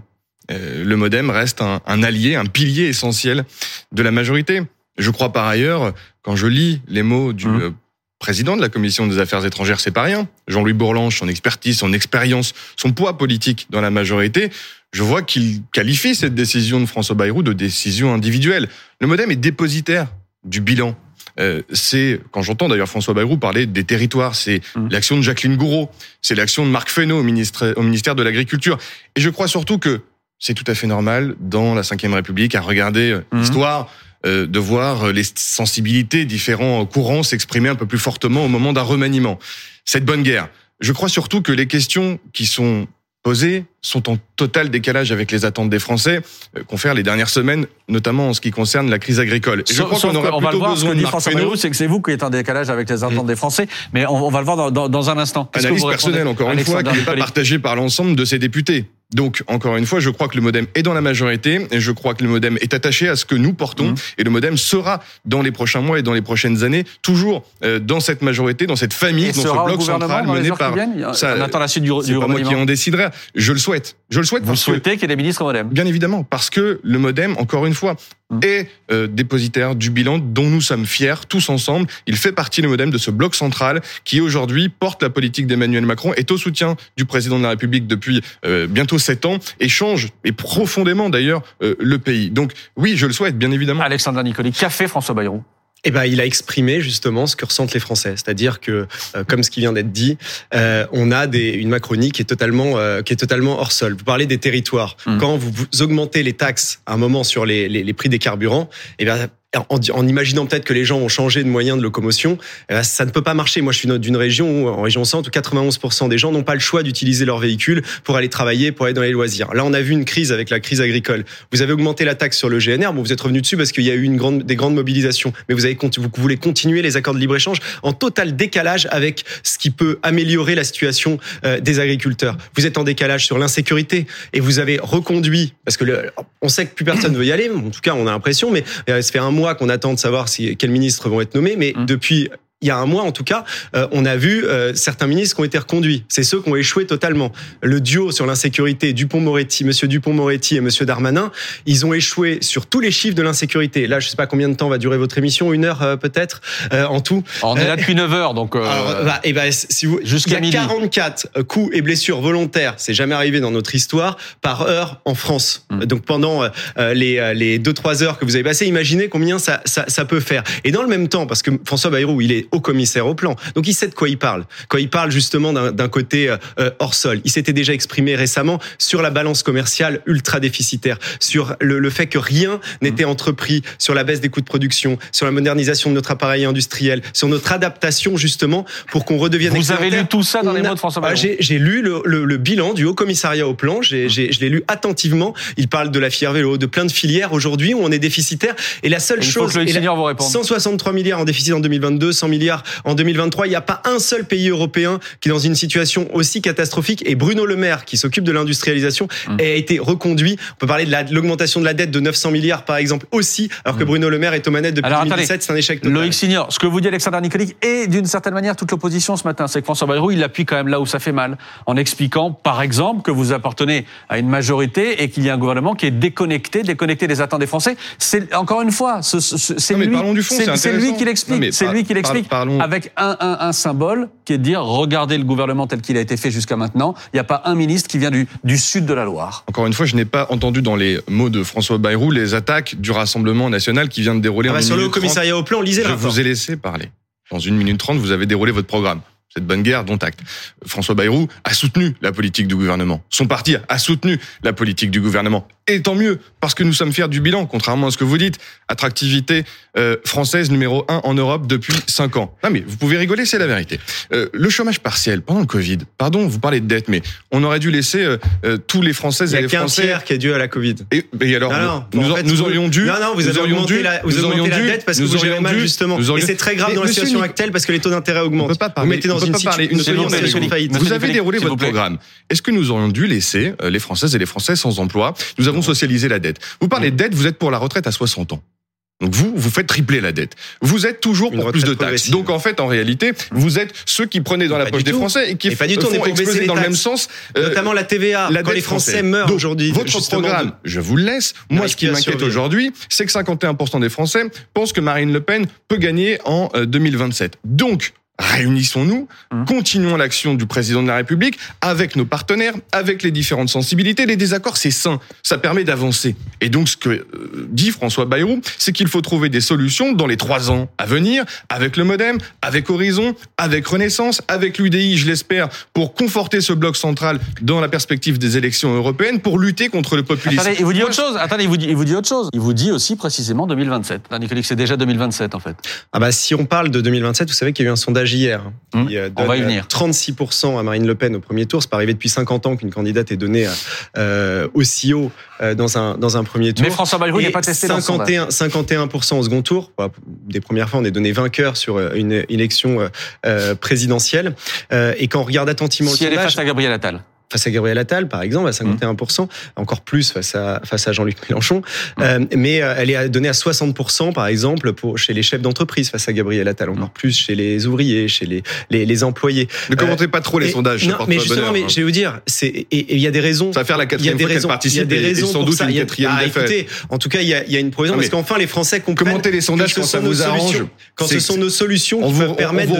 Euh, le modem reste un, allié, un pilier essentiel de la majorité. Je crois par ailleurs, quand je lis les mots du mmh. euh, président de la commission des affaires étrangères, c'est pas rien. Jean-Louis Bourlange, son expertise, son expérience, son poids politique dans la majorité, je vois qu'il qualifie cette décision de François Bayrou de décision individuelle. Le MoDem est dépositaire du bilan euh, c'est quand j'entends d'ailleurs François Bayrou parler des territoires, c'est l'action de Jacqueline Gouraud, c'est l'action de Marc Fesneau au, ministre, au ministère de l'Agriculture. Et je crois surtout que c'est tout à fait normal dans la Ve République à regarder euh, l'histoire euh, de voir les sensibilités, différents courants s'exprimer un peu plus fortement au moment d'un remaniement. Cette bonne guerre. Je crois surtout que les questions qui sont posées sont en total décalage avec les attentes des Français, euh, qu'on fait les dernières semaines, notamment en ce qui concerne la crise agricole. Et je crois qu'on aura plutôt va besoin ce que dit François c'est que c'est vous qui êtes en décalage avec les attentes des Français, mais on, va le voir dans, dans, un instant. Analyse personnelle, encore une fois, qui n'est pas partagée par l'ensemble de ces députés. Donc, encore une fois, je crois que le modem est dans la majorité, et je crois que le modem est attaché à ce que nous portons, mmh. et le modem sera dans les prochains mois et dans les prochaines années toujours euh, dans cette majorité, dans cette famille, dans ce bloc central mené par. Ça, on attend la suite du, du pas moi qui en déciderai. Je le souhaite. Je le souhaite. Vous souhaitez qu'il y ait des ministres modem? Bien évidemment, parce que le modem, encore une fois, mmh. est euh, dépositaire du bilan dont nous sommes fiers tous ensemble. Il fait partie le modem de ce bloc central qui aujourd'hui porte la politique d'Emmanuel Macron, est au soutien du président de la République depuis euh, bientôt sept ans et change et profondément d'ailleurs euh, le pays. Donc oui, je le souhaite bien évidemment. Alexandre Nicoli, qu'a fait François Bayrou? Eh ben, il a exprimé justement ce que ressentent les Français, c'est-à-dire que, euh, comme ce qui vient d'être dit, euh, on a des, une Macronie qui est totalement, euh, qui est totalement hors sol. Vous parlez des territoires. Mmh. Quand vous, vous, augmentez les taxes à un moment sur les, les, les prix des carburants, eh ben, en, imaginant peut-être que les gens ont changé de moyen de locomotion, ben, ça ne peut pas marcher. Moi, je suis d'une région où, en région centre, où 91% des gens n'ont pas le choix d'utiliser leur véhicule pour aller travailler, pour aller dans les loisirs. Là, on a vu une crise avec la crise agricole. Vous avez augmenté la taxe sur le GNR. Bon, vous êtes revenu dessus parce qu'il y a eu une grande, des grandes mobilisations. Mais vous, avez, vous voulez continuer les accords de libre-échange en total décalage avec ce qui peut améliorer la situation euh, des agriculteurs. Vous êtes en décalage sur l'insécurité et vous avez reconduit, parce que le, on sait que plus personne ne veut y aller, en tout cas on a l'impression, mais euh, ça fait un mois qu'on attend de savoir si quels ministres vont être nommés, mais mmh. depuis il y a un mois en tout cas, euh, on a vu euh, certains ministres qui ont été reconduits. C'est ceux qui ont échoué totalement. Le duo sur l'insécurité, Dupont-Moretti, Monsieur Dupont-Moretti et Monsieur Darmanin, ils ont échoué sur tous les chiffres de l'insécurité. Là, je sais pas combien de temps va durer votre émission, une heure euh, peut-être en tout. on est là depuis 9 heures, donc. Alors, bah, et bah, si vous, jusqu'à il y a 44 coups et blessures volontaires, c'est jamais arrivé dans notre histoire par heure en France. Hmm. Donc pendant les les deux trois heures que vous avez passées, imaginez combien ça, ça ça peut faire. Et dans le même temps, parce que François Bayrou, il est au commissaire au plan. Donc il sait de quoi il parle. Quand il parle justement d'un côté euh, hors sol, il s'était déjà exprimé récemment sur la balance commerciale ultra déficitaire, sur le, le fait que rien n'était entrepris sur la baisse des coûts de production, sur la modernisation de notre appareil industriel, sur notre adaptation justement pour qu'on redevienne. Vous avez lu tout ça dans les mots de François Bayrou J'ai lu le, le, le, bilan du Haut Commissariat au plan. J'ai, je l'ai lu attentivement. Il parle de la filière vélo, de plein de filières aujourd'hui où on est déficitaire. Et la seule chose, faut que le vous 163 milliards en déficit en 2022, 100 milliards en 2023. Il n'y a pas un seul pays européen qui est dans une situation aussi catastrophique. Et Bruno Le Maire, qui s'occupe de l'industrialisation, mmh. a été reconduit. On peut parler de l'augmentation de la dette de 900 milliards, par exemple, aussi, alors que mmh. Bruno Le Maire est aux manettes depuis 2017. C'est un échec total. Loïc Signor, ce que vous dit Alexandre Nicolic et d'une certaine manière toute l'opposition ce matin, c'est que François Bayrou, il appuie quand même là où ça fait mal, en expliquant, par exemple, que vous appartenez à une majorité et qu'il y a un gouvernement qui est déconnecté, déconnecté des attentes des Français. C'est encore une fois, c'est lui, c'est lui qui l'explique. C'est lui qui l'explique avec un, un, un, symbole qui est de dire regardez le gouvernement tel qu'il a été fait jusqu'à maintenant. Il n'y a pas un ministre qui vient du, du sud de la Loire. Encore une fois, je n'ai pas entendu dans les mots de François Bayrou les attaques du Rassemblement national qui vient de dérouler. Ah bah sur le commissariat au plan, lisez Je vous ai laissé parler. Dans une minute trente, vous avez déroulé votre programme cette bonne guerre dont acte. François Bayrou a soutenu la politique du gouvernement. Son parti a soutenu la politique du gouvernement. Et tant mieux, parce que nous sommes fiers du bilan, contrairement à ce que vous dites. Attractivité euh, française numéro un en Europe depuis cinq ans. Non mais vous pouvez rigoler, c'est la vérité. Euh, le chômage partiel pendant le Covid. Pardon, vous parlez de dette, mais on aurait dû laisser euh, euh tous les Françaises et les Français. Il y a qu'un tiers qui est dû à la Covid. Et, et alors, non, non, nous, nous, aurions dû. Non, non, vous avez augmenté la, vous augmentez la dette parce que vous gérez mal justement. Et c'est très grave dans la situation actuelle parce que les taux d'intérêt augmentent. On peut pas parler, vous mettez dans une, Vous avez déroulé votre programme. Est-ce que nous aurions dû laisser les Françaises et les Français sans emploi Nous avons socialisé la dette. Vous parlez de dette, vous êtes pour la retraite à 60 ans. Donc vous, vous faites tripler la dette. Vous êtes toujours pour plus de taxes. Donc en fait, en réalité, vous êtes ceux qui prenaient dans la poche des Français et qui pas du tout, font exploser dans le même sens. Euh, Notamment la TVA. La quand les Français meurent aujourd'hui. Votre programme, je vous le laisse. Moi, ce qui m'inquiète aujourd'hui, c'est que 51% des Français pensent que Marine Le Pen peut gagner en 2027. Euh, Donc, réunissons-nous, Mmh. continuons l'action du président de la République avec nos partenaires, avec les différentes sensibilités. Les désaccords, c'est sain, ça permet d'avancer. Et donc, ce que euh, dit François Bayrou, c'est qu'il faut trouver des solutions dans les trois ans à venir, avec le MoDem, avec Horizon, avec Renaissance, avec l'UDI, je l'espère, pour conforter ce bloc central dans la perspective des élections européennes, pour lutter contre le populisme. Attendez, il vous dit autre chose. Attendez, il vous dit, il vous dit autre chose. Il vous dit aussi précisément 2027. Attendez, Nicolas, c'est déjà 2027 en fait. Ah bah si on parle de 2027, vous savez qu'il y a eu un sondage hier hein, qui euh, Mmh. on va y venir. euh, 36% à Marine Le Pen au premier tour. C'est pas arrivé depuis 50 ans qu'une candidate est donnée euh, aussi haut euh, dans un dans un premier tour. Mais François Bayrou n'est pas testé dans ce 51 51% au second tour. Voilà, Des premières fois, on est donné vainqueur sur euh, une élection euh, euh, présidentielle. Euh, et quand on regarde attentivement Si le elle est sondage, face à Gabriel Attal. Face à Gabriel Attal, par exemple, à 51%, encore plus face à, face à Jean-Luc Mélenchon. Euh, mais euh, elle est donnée à 60%, par exemple, pour, chez les chefs d'entreprise face à Gabriel Attal, encore plus chez les ouvriers, chez les, les, les employés. Ne commentez pas trop les et- sondages, Non, mais justement, bonheur, mais hein. je vais vous dire, c'est et il y a des raisons. Ça va faire la il y a quatrième des fois qu'elle participe il y a des raisons sans doute ça. une Il y a- quatrième ah, écoutez, en tout cas, il y a, il y a une provision parce qu'enfin les Français comprennent. commentez les sondages quand ça vous arrange. Quand ce sont nos solutions on qui vous- peuvent on permettre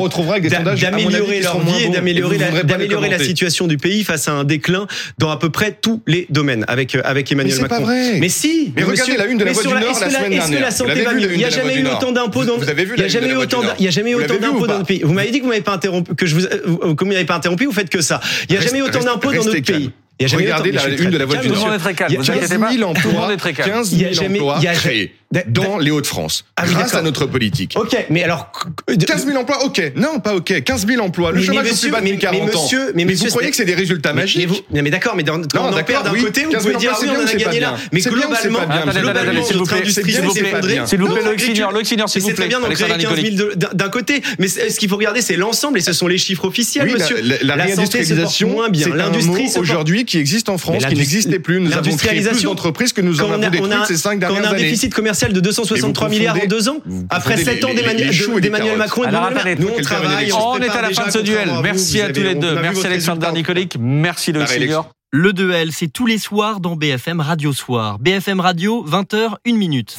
d'améliorer leur vie et d'améliorer la, situation du pays face à un déclin dans à peu près tous les domaines avec euh, avec Emmanuel Mais c'est pas Macron. vrai. Mais si. Mais regardez monsieur- la une de la mais Voix du Nord la que semaine Est-ce que dernière. la santé va la mieux Il y a la jamais eu autant d'impôts dans. Vous avez vu Il y la a jamais eu la autant il y a jamais eu autant d'impôts dans notre pays. Vous m'avez dit que vous m'avez pas interrompu, que je vous, comme vous m'avez pas interrompu, vous faites que ça. Il y a jamais eu autant d'impôts dans notre pays. Il y a jamais eu Regardez la une de la calme, du Nord. monsieur. Tout le monde est très calme, Il y a vous inquiétez 15 pas. 000 Tout le emplois, monde est très calme. 15 Il y a 000 jamais- emplois créés dans les Hauts-de-France, Ah grâce à notre politique. Ok, mais alors. 15 000 emplois, ok. Non, pas ok. 15 000 emplois. Le chômage monsieur, plus bas mais- depuis 40 mais ans. monsieur- mais vous croyez que c'est des résultats magiques Mais, vous, non, mais d'accord, mais dans- quand Non, on perd d'un oui. côté, vous 15 000 pouvez dire oui, on en c'est a gagné là. Mais globalement, notre plaît, industrie s'est plaît, effondrée. s'il vous plaît, le le Xignor, s'il vous c'est très plaît. bien d'en créer Alexandre 15 000 de- d'un- côté, mais ce qu'il faut regarder, c'est l'ensemble et ce sont les chiffres officiels, monsieur. la, réindustrialisation, c'est un L'industrie mot se qui existe en France, qui n'existait plus. Nous avons créé plus d'entreprises que nous en avons détruites a- ces cinq Quand dernières on a un années. déficit commercial de 263 Et vous milliards en deux ans, après 7 ans d'Emmanuel et de-. Macron et attendez, Nous, on travaille, on est à la fin de ce duel. Merci à tous les deux. Merci Alexandre. Nicolic. Merci réélection. Xignor. Le duel, c'est tous les soirs dans BFM Radio Soir. BFM Radio, 20h, 1 minute.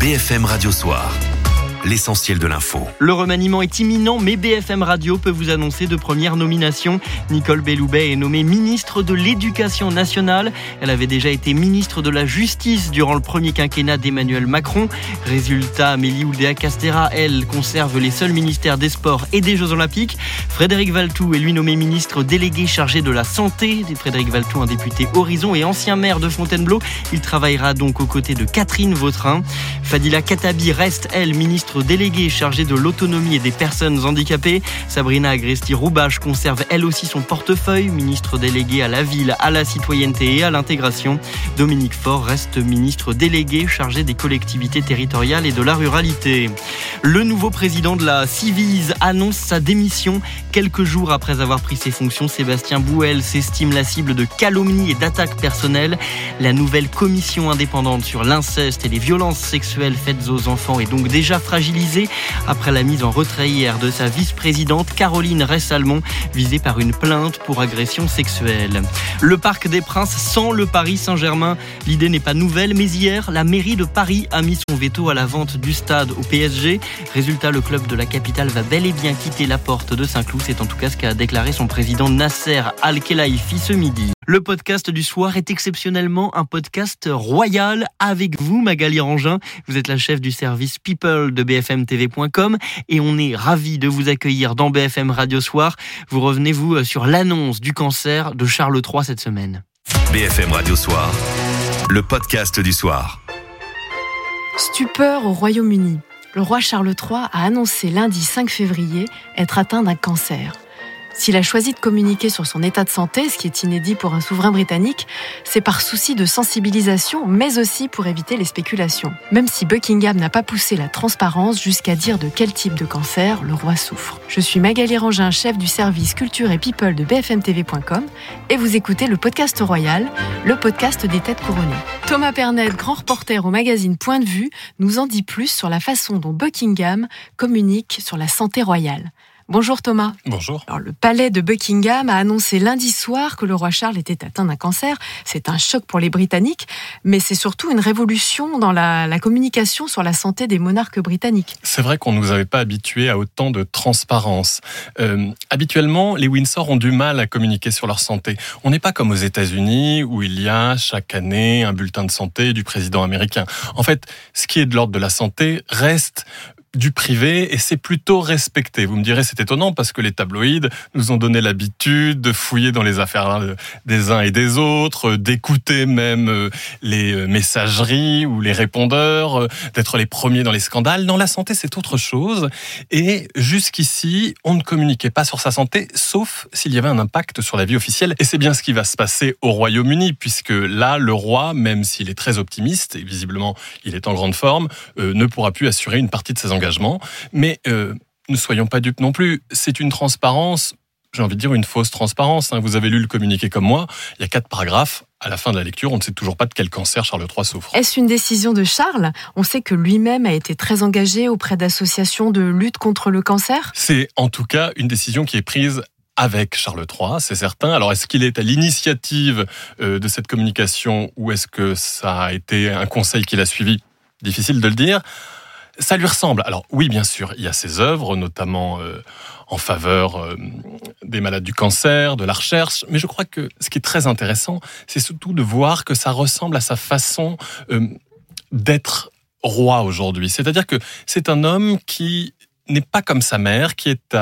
BFM Radio Soir. L'essentiel de l'info. Le remaniement est imminent, mais BFM Radio peut vous annoncer de premières nominations. Nicole Belloubet est nommée ministre de l'Éducation nationale. Elle avait déjà été ministre de la Justice durant le premier quinquennat d'Emmanuel Macron. Résultat, Amélie Oudéa Castera, elle, conserve les seuls ministères des Sports et des Jeux Olympiques. Frédéric Valtou est lui nommé ministre délégué chargé de la santé. Frédéric Valtou, un député Horizon et ancien maire de Fontainebleau. Il travaillera donc aux côtés de Catherine Vautrin. Fadila Katabi reste, elle, ministre déléguée chargée de l'autonomie et des personnes handicapées. Sabrina Agresti-Roubache conserve elle aussi son portefeuille, ministre déléguée à la ville, à la citoyenneté et à l'intégration. Dominique Faure reste ministre délégué chargé des collectivités territoriales et de la ruralité. Le nouveau président de la Civise annonce sa démission. Quelques jours après avoir pris ses fonctions, Sébastien Bouel s'estime la cible de calomnies et d'attaques personnelles. La nouvelle commission indépendante sur l'inceste et les violences sexuelles faites aux enfants est donc déjà après la mise en retrait hier de sa vice-présidente Caroline Ressalmon, visée par une plainte pour agression sexuelle. Le Parc des Princes sans le Paris Saint-Germain. L'idée n'est pas nouvelle, mais hier, la mairie de Paris a mis son veto à la vente du stade au PSG. Résultat, le club de la capitale va bel et bien quitter la porte de Saint-Cloud. C'est en tout cas ce qu'a déclaré son président Nasser Al-Khelaifi ce midi. Le podcast du soir est exceptionnellement un podcast royal avec vous, Magali Rangin. Vous êtes la chef du service People de bfmtv.com et on est ravis de vous accueillir dans BFM Radio Soir. Vous revenez, vous, sur l'annonce du cancer de Charles III cette semaine. BFM Radio Soir. Le podcast du soir. Stupeur au Royaume-Uni. Le roi Charles III a annoncé lundi 5 février être atteint d'un cancer. S'il a choisi de communiquer sur son état de santé, ce qui est inédit pour un souverain britannique, c'est par souci de sensibilisation, mais aussi pour éviter les spéculations. Même si Buckingham n'a pas poussé la transparence jusqu'à dire de quel type de cancer le roi souffre. Je suis Magali Rangin, chef du service culture et people de bfmtv.com, et vous écoutez le podcast royal, le podcast des têtes couronnées. Thomas Pernet, grand reporter au magazine Point de vue, nous en dit plus sur la façon dont Buckingham communique sur la santé royale. Bonjour Thomas. Bonjour. Alors, le palais de Buckingham a annoncé lundi soir que le roi Charles était atteint d'un cancer. C'est un choc pour les Britanniques, mais c'est surtout une révolution dans la, la communication sur la santé des monarques britanniques. C'est vrai qu'on ne nous avait pas habitués à autant de transparence. Euh, habituellement, les Windsor ont du mal à communiquer sur leur santé. On n'est pas comme aux États-Unis où il y a chaque année un bulletin de santé du président américain. En fait, ce qui est de l'ordre de la santé reste du privé et c'est plutôt respecté. Vous me direz c'est étonnant parce que les tabloïds nous ont donné l'habitude de fouiller dans les affaires hein, des uns et des autres, d'écouter même euh, les euh, messageries ou les répondeurs, euh, d'être les premiers dans les scandales. Dans la santé, c'est autre chose et jusqu'ici, on ne communiquait pas sur sa santé sauf s'il y avait un impact sur la vie officielle et c'est bien ce qui va se passer au Royaume-Uni puisque là le roi, même s'il est très optimiste et visiblement il est en grande forme, ne pourra plus assurer une partie de ses engagement. Mais euh, ne soyons pas dupes non plus. C'est une transparence, j'ai envie de dire une fausse transparence. Hein. Vous avez lu le communiqué comme moi. Il y a quatre paragraphes. À la fin de la lecture, on ne sait toujours pas de quel cancer Charles III souffre. Est-ce une décision de Charles? On sait que lui-même a été très engagé auprès d'associations de lutte contre le cancer? C'est en tout cas une décision qui est prise avec Charles III, c'est certain. Alors, est-ce qu'il est à l'initiative euh, de cette communication ou est-ce que ça a été un conseil qu'il a suivi? Difficile de le dire ça lui ressemble. Alors oui, bien sûr, il y a ses œuvres, notamment euh, en faveur euh, des malades du cancer, de la recherche, mais je crois que ce qui est très intéressant, c'est surtout de voir que ça ressemble à sa façon euh, d'être roi aujourd'hui. C'est-à-dire que c'est un homme qui n'est pas comme sa mère, qui est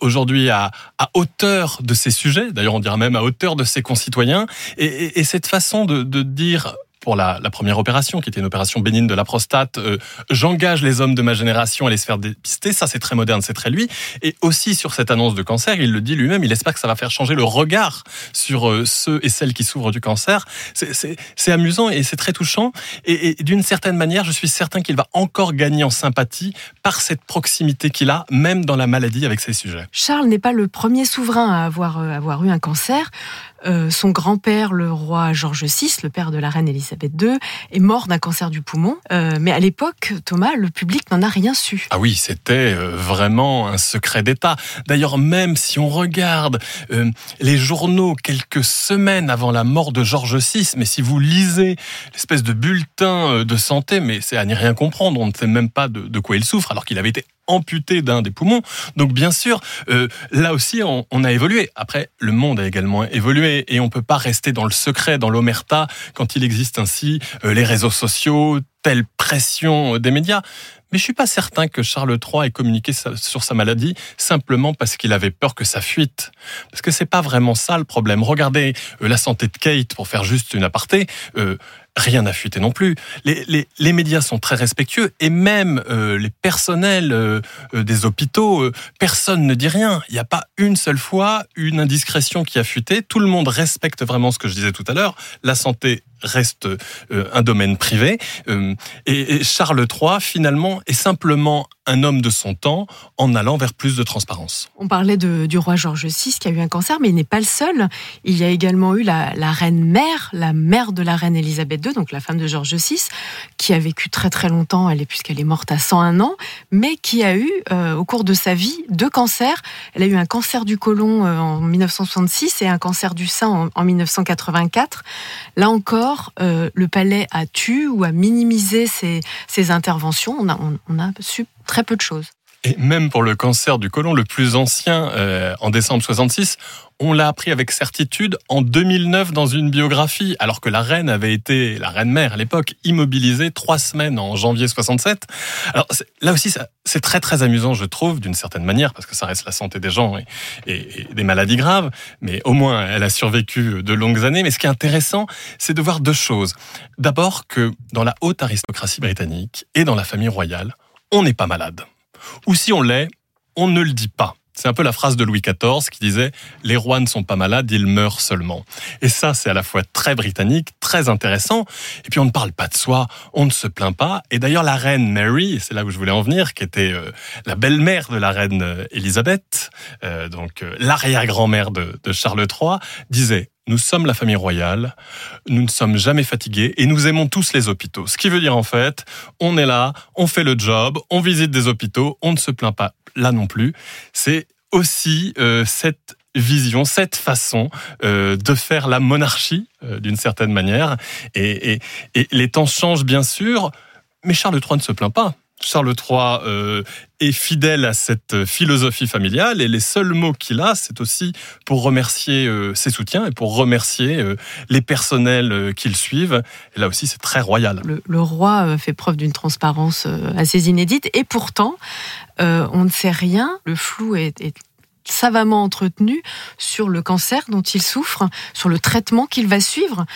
aujourd'hui à, hauteur de ses sujets, d'ailleurs on dirait même à hauteur de ses concitoyens, et, et, et cette façon de dire pour la, première opération, qui était une opération bénigne de la prostate. Euh, J'engage les hommes de ma génération à les faire dépister. Ça, c'est très moderne, c'est très lui. Et aussi sur cette annonce de cancer, il le dit lui-même, il espère que ça va faire changer le regard sur euh, ceux et celles qui souffrent du cancer. C'est amusant et c'est très touchant. Et, d'une certaine manière, je suis certain qu'il va encore gagner en sympathie par cette proximité qu'il a, même dans la maladie avec ses sujets. Charles n'est pas le premier souverain à avoir, euh, avoir eu un cancer. Euh, son grand-père, le roi George VI, le père de la reine Elisabeth II, est mort d'un cancer du poumon. Euh, mais à l'époque, Thomas, le public n'en a rien su. Ah oui, c'était euh, vraiment un secret d'État. D'ailleurs, même si on regarde les journaux quelques semaines avant la mort de George VI, mais si vous lisez l'espèce de bulletin de santé, mais c'est à n'y rien comprendre, on ne sait même pas de, de quoi il souffre, alors qu'il avait été amputé d'un des poumons. Donc bien sûr, euh, là aussi, on, a évolué. Après, le monde a également évolué et on peut pas rester dans le secret, dans l'omerta, quand il existe ainsi euh, les réseaux sociaux, telle pression des médias. Mais je suis pas certain que Charles III ait communiqué sur sa maladie simplement parce qu'il avait peur que ça fuite. Parce que c'est pas vraiment ça le problème. Regardez euh, la santé de Kate, pour faire juste une aparté. Euh, rien n'a fuité non plus. Les, les, les, médias sont très respectueux et même euh, les personnels des hôpitaux, personne ne dit rien. Il n'y a pas une seule fois une indiscrétion qui a fuité. Tout le monde respecte vraiment ce que je disais tout à l'heure. La santé reste un domaine privé. et Charles III, finalement, est simplement un homme de son temps en allant vers plus de transparence. On parlait du roi George VI qui a eu un cancer, mais il n'est pas le seul. Il y a également eu la, la reine mère, la mère de la reine Elisabeth II, donc la femme de George VI, qui a vécu très très longtemps, elle est puisqu'elle est morte à 101 ans, mais qui a eu euh, au cours de sa vie deux cancers. Elle a eu un cancer du côlon euh, en 1966 et un cancer du sein en, en 1984. Là encore, euh, le palais a tué ou a minimisé ses, ses interventions. On a, on, on a su très peu de choses. Et même pour le cancer du côlon le plus ancien, euh, en décembre 66, on l'a appris avec certitude en 2009 dans une biographie, alors que la reine avait été, la reine mère à l'époque, immobilisée trois semaines en janvier 67. Alors là aussi, c'est très très amusant, je trouve, d'une certaine manière, parce que ça reste la santé des gens et, des maladies graves, mais au moins elle a survécu de longues années. Mais ce qui est intéressant, c'est de voir deux choses. D'abord que dans la haute aristocratie britannique et dans la famille royale, on n'est pas malade. Ou si on l'est, on ne le dit pas. C'est un peu la phrase de Louis XIV qui disait Les rois ne sont pas malades, ils meurent seulement. Et ça, c'est à la fois très britannique, très intéressant. Et puis on ne parle pas de soi, on ne se plaint pas. Et d'ailleurs, la reine Mary, c'est là où je voulais en venir, qui était euh, la belle-mère de la reine Elisabeth, euh, donc euh, l'arrière-grand-mère de, de Charles III, disait nous sommes la famille royale, nous ne sommes jamais fatigués et nous aimons tous les hôpitaux. Ce qui veut dire en fait, on est là, on fait le job, on visite des hôpitaux, on ne se plaint pas là non plus. C'est aussi euh, cette vision, cette façon euh, de faire la monarchie euh, d'une certaine manière. Et, les temps changent bien sûr, mais Charles III ne se plaint pas. Charles III euh, est fidèle à cette philosophie familiale et les seuls mots qu'il a, c'est aussi pour remercier euh, ses soutiens et pour remercier euh, les personnels qui le suivent. Et là aussi, c'est très royal. Le, le roi fait preuve d'une transparence assez inédite et pourtant, on ne sait rien. Le flou est, est savamment entretenu sur le cancer dont il souffre, sur le traitement qu'il va suivre.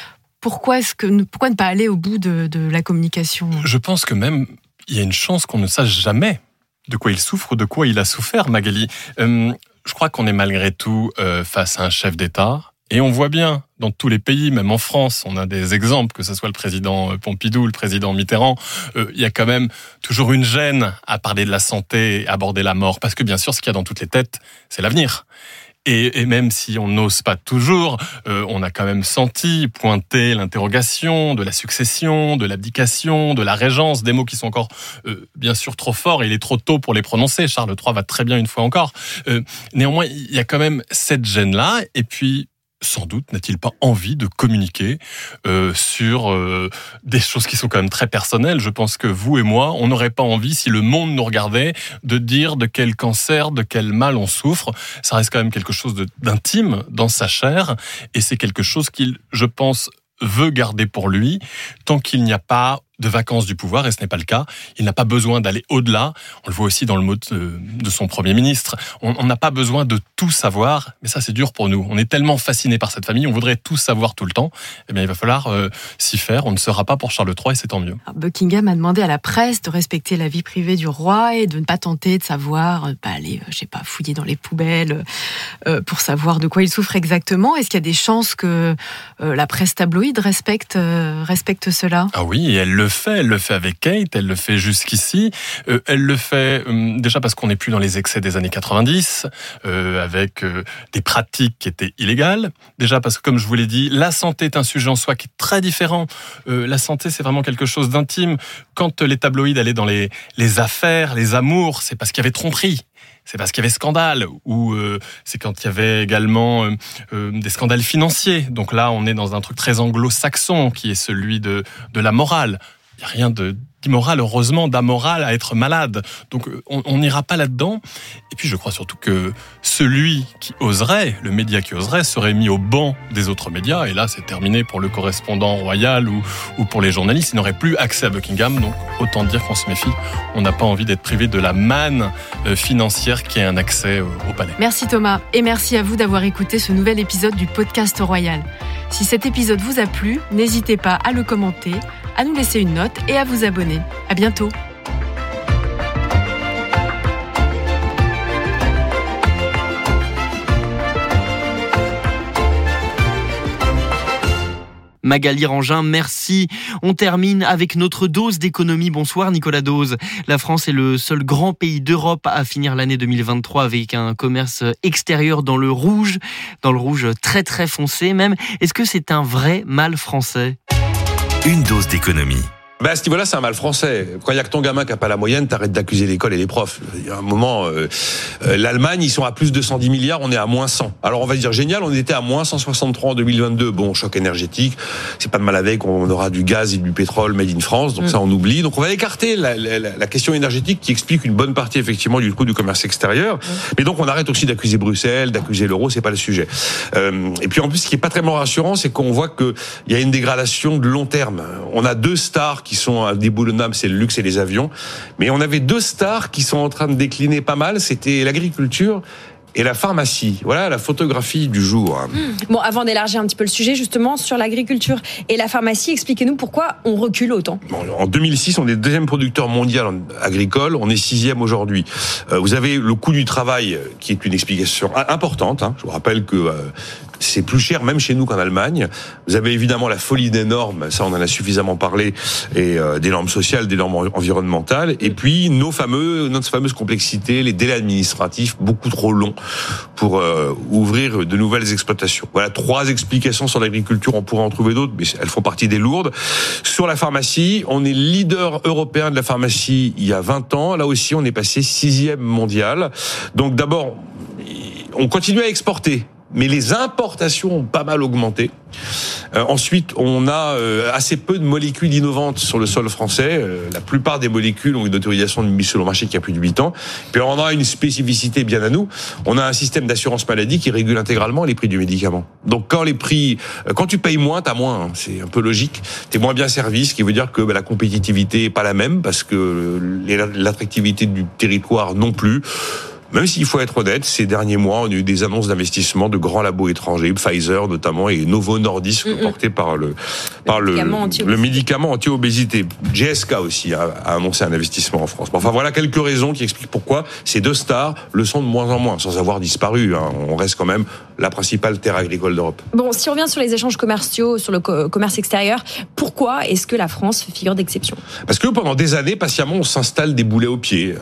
Pourquoi, est-ce que, pourquoi ne pas aller au bout de, de la communication? Je pense que même il y a une chance qu'on ne sache jamais de quoi il souffre ou de quoi il a souffert, Magali. Euh, je crois qu'on est malgré tout euh, face à un chef d'État. Et on voit bien dans tous les pays, même en France, on a des exemples, que ce soit le président Pompidou, le président Mitterrand, euh, il y a quand même toujours une gêne à parler de la santé, aborder la mort, parce que bien sûr, ce qu'il y a dans toutes les têtes, c'est l'avenir. Et, et, même si on n'ose pas toujours, euh, on a quand même senti pointer l'interrogation de la succession, de l'abdication, de la régence, des mots qui sont encore euh, bien sûr trop forts et il est trop tôt pour les prononcer. Charles III va très bien une fois encore. Euh, néanmoins, il y a quand même cette gêne-là. Et puis, sans doute n'a-t-il pas envie de communiquer euh, sur euh, des choses qui sont quand même très personnelles. Je pense que vous et moi, on n'aurait pas envie, si le monde nous regardait, de dire de quel cancer, de quel mal on souffre. Ça reste quand même quelque chose d'intime dans sa chair, et c'est quelque chose qu'il, je pense, veut garder pour lui tant qu'il n'y a pas de vacances du pouvoir, et ce n'est pas le cas. Il n'a pas besoin d'aller au-delà. On le voit aussi dans le mot de, de son Premier ministre. On n'a pas besoin de tout savoir, mais ça c'est dur pour nous. On est tellement fasciné par cette famille, on voudrait tout savoir tout le temps. Eh bien, il va falloir euh, s'y faire. On ne sera pas pour Charles III, et c'est tant mieux. Alors, Buckingham a demandé à la presse de respecter la vie privée du roi et de ne pas tenter de savoir, euh, bah, aller, je sais pas, fouiller dans les poubelles euh, pour savoir de quoi il souffre exactement. Est-ce qu'il y a des chances que euh, la presse tabloïde respecte, euh, respecte cela? Ah oui, elle le Elle le fait avec Kate, elle le fait jusqu'ici. Euh, elle le fait euh, déjà parce qu'on n'est plus dans les excès des années 90, euh, avec des pratiques qui étaient illégales. Déjà parce que, comme je vous l'ai dit, la santé est un sujet en soi qui est très différent. La santé, c'est vraiment quelque chose d'intime. Quand les tabloïds allaient dans les, affaires, les amours, c'est parce qu'il y avait tromperie c'est parce qu'il y avait scandale ou c'est quand il y avait également des scandales financiers. Donc là, on est dans un truc très anglo-saxon qui est celui de la morale. N'y a rien de d'immoral, heureusement, d'amoral à être malade. Donc on n'ira pas là-dedans. Et puis je crois surtout que celui qui oserait, le média qui oserait, serait mis au banc des autres médias. Et là, c'est terminé pour le correspondant royal ou, ou pour les journalistes. Il n'aurait plus accès à Buckingham. Donc autant dire qu'on se méfie. On n'a pas envie d'être privé de la manne financière qui est un accès au, au palais. Merci Thomas. Et merci à vous d'avoir écouté ce nouvel épisode du podcast royal. Si cet épisode vous a plu, n'hésitez pas à le commenter, à nous laisser une note et à vous abonner. À bientôt. Magali Rangin, merci. On termine avec notre dose d'économie. Bonsoir Nicolas Dose. La France est le seul grand pays d'Europe à finir l'année 2023 avec un commerce extérieur dans le rouge, dans le rouge très très foncé même. Est-ce que c'est un vrai mal français? Une dose d'économie. Ben à ce niveau-là, c'est un mal français. Quand il y a que ton gamin qui n'a pas la moyenne, t'arrêtes d'accuser l'école et les profs. Il y a un moment, euh, euh, l'Allemagne, ils sont à plus de 110 milliards, on est à moins 100. Alors on va dire génial, on était à moins 163 en 2022. Bon, choc énergétique, c'est pas de mal avec, on aura du gaz et du pétrole made in France, donc mm. ça on oublie. Donc on va écarter la, la, la, question énergétique qui explique une bonne partie effectivement du coût du commerce extérieur. Mm. Mais donc on arrête aussi d'accuser Bruxelles, d'accuser l'euro, c'est pas le sujet. Euh, et puis en plus, ce qui est pas très rassurant, c'est qu'on voit qu'il y a une dégradation de long terme. On a deux stars qui sont indéboulonnables, c'est le luxe et les avions. Mais on avait deux stars qui sont en train de décliner pas mal, c'était l'agriculture et la pharmacie. Voilà la photographie du jour. Bon, avant d'élargir un petit peu le sujet, justement, sur l'agriculture et la pharmacie, expliquez-nous pourquoi on recule autant. Bon, en 2006, on est deuxième producteur mondial agricole, on est sixième aujourd'hui. Euh, vous avez le coût du travail, qui est une explication importante. Hein. Je vous rappelle que euh, C'est plus cher même chez nous qu'en Allemagne. Vous avez évidemment la folie des normes, ça on en a suffisamment parlé, et euh, des normes sociales, des normes environnementales, et puis nos fameux, notre fameuse complexité, les délais administratifs beaucoup trop longs pour euh, ouvrir de nouvelles exploitations. Voilà trois explications sur l'agriculture. On pourrait en trouver d'autres, mais elles font partie des lourdes. Sur la pharmacie, on est leader européen de la pharmacie il y a 20 ans. Là aussi, on est passé sixième mondial. Donc d'abord, on continue à exporter mais les importations ont pas mal augmenté. Euh, ensuite, on a euh, assez peu de molécules innovantes sur le sol français. Euh, la plupart des molécules ont une autorisation de mise sur le marché qui a plus de 8 ans. Puis on a une spécificité bien à nous. On a un système d'assurance maladie qui régule intégralement les prix du médicament. Donc quand les prix, quand tu payes moins, t'as moins. Hein. C'est un peu logique. T'es moins bien servi, ce qui veut dire que bah, la compétitivité est pas la même parce que l'attractivité du territoire non plus. Même s'il faut être honnête, ces derniers mois, on a eu des annonces d'investissement de grands labos étrangers, Pfizer notamment et Novo Nordisk, mm porté par le par le, le médicament anti-obésité. GSK aussi a, annoncé un investissement en France. Enfin voilà quelques raisons qui expliquent pourquoi ces deux stars le sont de moins en moins, sans avoir disparu. Hein. On reste quand même la principale terre agricole d'Europe. Bon, si on revient sur les échanges commerciaux, sur le commerce extérieur, pourquoi est-ce que la France fait figure d'exception? Parce que pendant des années, patiemment, on s'installe des boulets aux pieds.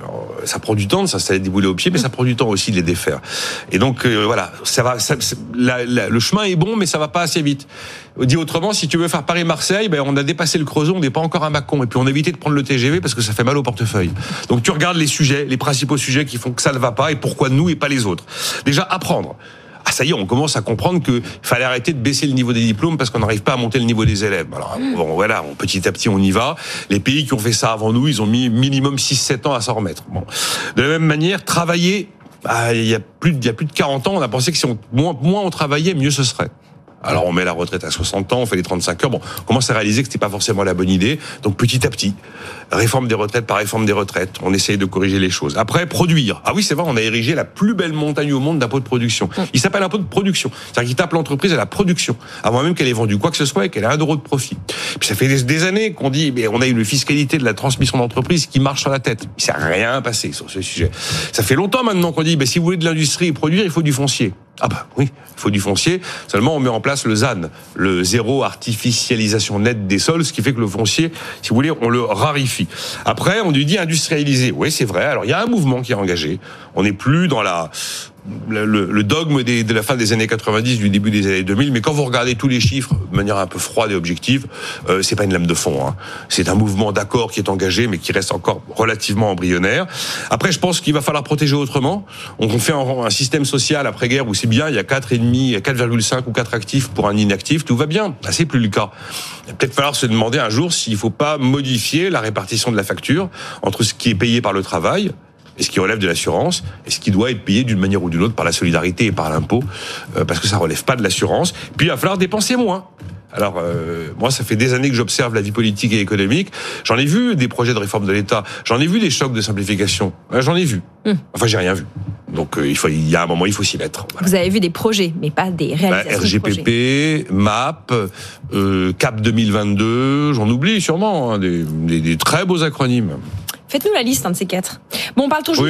ça prend du temps de s'installer des boulets aux pieds, mais ça prend du temps aussi de les défaire. Et donc euh, voilà, ça va. le chemin est bon, mais ça va pas assez vite. Dit autrement, si tu veux faire Paris-Marseille, ben on a dépassé le Creusot, on n'est pas encore à Macon, et puis on a évité de prendre le TGV parce que ça fait mal au portefeuille. Donc tu regardes les sujets, les principaux sujets qui font que ça ne va pas, et pourquoi nous et pas les autres. Déjà apprendre. Ah ça y est, on commence à comprendre qu'il fallait arrêter de baisser le niveau des diplômes parce qu'on n'arrive pas à monter le niveau des élèves. Alors bon, voilà, petit à petit on y va. Les pays qui ont fait ça avant nous, ils ont mis minimum 6-7 ans à s'en remettre. Bon. De la même manière, travailler bah, il y a plus il y a plus de 40 ans, on a pensé que si on, moins, moins on travaillait, mieux ce serait. Alors on met la retraite à 60 ans, on fait les 35 heures. Bon, on commence à réaliser que c'était pas forcément la bonne idée. Donc petit à petit, réforme des retraites par réforme des retraites, on essaye de corriger les choses. Après, produire. Ah oui, c'est vrai, on a érigé la plus belle montagne au monde d'impôt de production. Mm. Il s'appelle impôt de production. C'est-à-dire qu'il tape l'entreprise à la production, avant même qu'elle ait vendu quoi que ce soit et qu'elle ait un euro de profit. Puis ça fait des, années qu'on dit, mais on a une fiscalité de la transmission d'entreprise qui marche sur la tête. Il s'est rien passé sur ce sujet. Ça fait longtemps maintenant qu'on dit, mais si vous voulez de l'industrie et produire, il faut du foncier. Ah bah oui, il faut du foncier. Seulement, on met en place le ZAN, le zéro artificialisation nette des sols, ce qui fait que le foncier, si vous voulez, on le raréfie. Après, on lui dit industrialiser. Oui, c'est vrai. Alors, il y a un mouvement qui est engagé. On n'est plus dans la le, le, dogme des, de la fin des années 90, du début des années 2000. Mais quand vous regardez tous les chiffres de manière un peu froide et objective, euh, c'est pas une lame de fond. Hein. C'est un mouvement d'accord qui est engagé, mais qui reste encore relativement embryonnaire. Après, je pense qu'il va falloir protéger autrement. On fait un, un système social après-guerre où c'est bien, il y a 4,5, 4,5 ou 4 actifs pour un inactif, tout va bien. Ah, c'est plus le cas. Peut-être falloir se demander un jour s'il ne faut pas modifier la répartition de la facture entre ce qui est payé par le travail et ce qui relève de l'assurance, et ce qui doit être payé d'une manière ou d'une autre par la solidarité et par l'impôt, euh, parce que ça relève pas de l'assurance. Puis il va falloir dépenser moins. Alors euh, moi, ça fait des années que j'observe la vie politique et économique. J'en ai vu des projets de réforme de l'État. J'en ai vu des chocs de simplification. J'en ai vu. Hum. Enfin, j'ai rien vu. Donc euh, il faut, il y a un moment, il faut s'y mettre. Vous avez vu des projets, mais pas des bah, réalisations. RGPP, MAP, Cap 2022, j'en oublie sûrement, hein, des, des très beaux acronymes. Faites-nous la liste, un de ces quatre. Bon, on parle toujours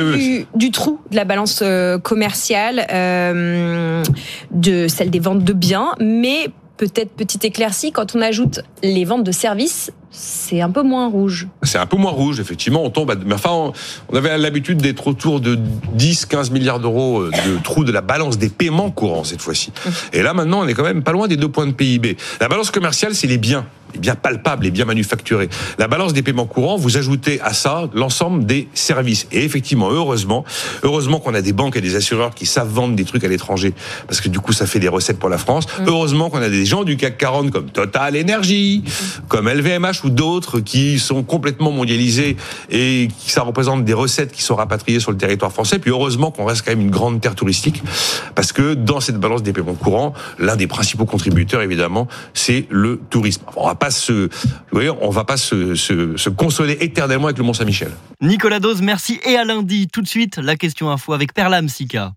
Du, trou de la balance euh, commerciale, euh, de celle des ventes de biens, mais peut-être petite éclaircie, quand on ajoute les ventes de services, c'est un peu moins rouge. C'est un peu moins rouge, effectivement. On tombe, mais enfin, on, avait l'habitude d'être autour de 10-15 milliards d'euros euh, de trou de la balance des paiements courants cette fois-ci. Mmh. Et là, maintenant, on est quand même pas loin des deux points de PIB. La balance commerciale, c'est les biens les biens palpables, les biens manufacturés. La balance des paiements courants, vous ajoutez à ça l'ensemble des services. Et effectivement, heureusement, heureusement qu'on a des banques et des assureurs qui savent vendre des trucs à l'étranger, parce que du coup, ça fait des recettes pour la France. Mmh. Heureusement qu'on a des gens du CAC 40 comme Total Energy, comme LVMH ou d'autres qui sont complètement mondialisés et qui ça représente des recettes qui sont rapatriées sur le territoire français. Puis heureusement qu'on reste quand même une grande terre touristique, parce que dans cette balance des paiements courants, l'un des principaux contributeurs, évidemment, c'est le tourisme. On va pas se, on va pas se, se, consoler éternellement avec le Mont Saint-Michel. Nicolas Dose, merci et à lundi. Tout de suite, la question info avec Perlam Sika.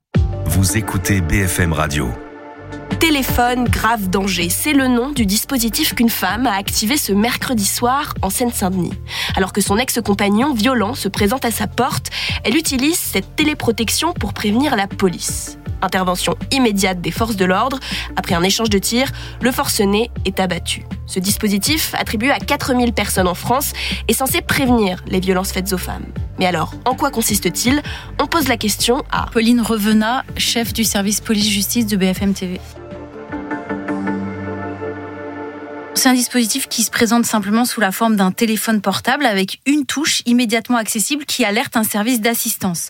Vous écoutez BFM Radio. Téléphone grave danger, c'est le nom du dispositif qu'une femme a activé ce mercredi soir en Seine-Saint-Denis. Alors que son ex-compagnon violent se présente à sa porte, elle utilise cette téléprotection pour prévenir la police. Intervention immédiate des forces de l'ordre. Après un échange de tirs, le forcené est abattu. Ce dispositif, attribué à 4000 personnes en France, est censé prévenir les violences faites aux femmes. Mais alors, en quoi consiste-t-il? On pose la question à Pauline Revenat, chef du service police-justice de BFM TV. thank you C'est un dispositif qui se présente simplement sous la forme d'un téléphone portable avec une touche immédiatement accessible qui alerte un service d'assistance.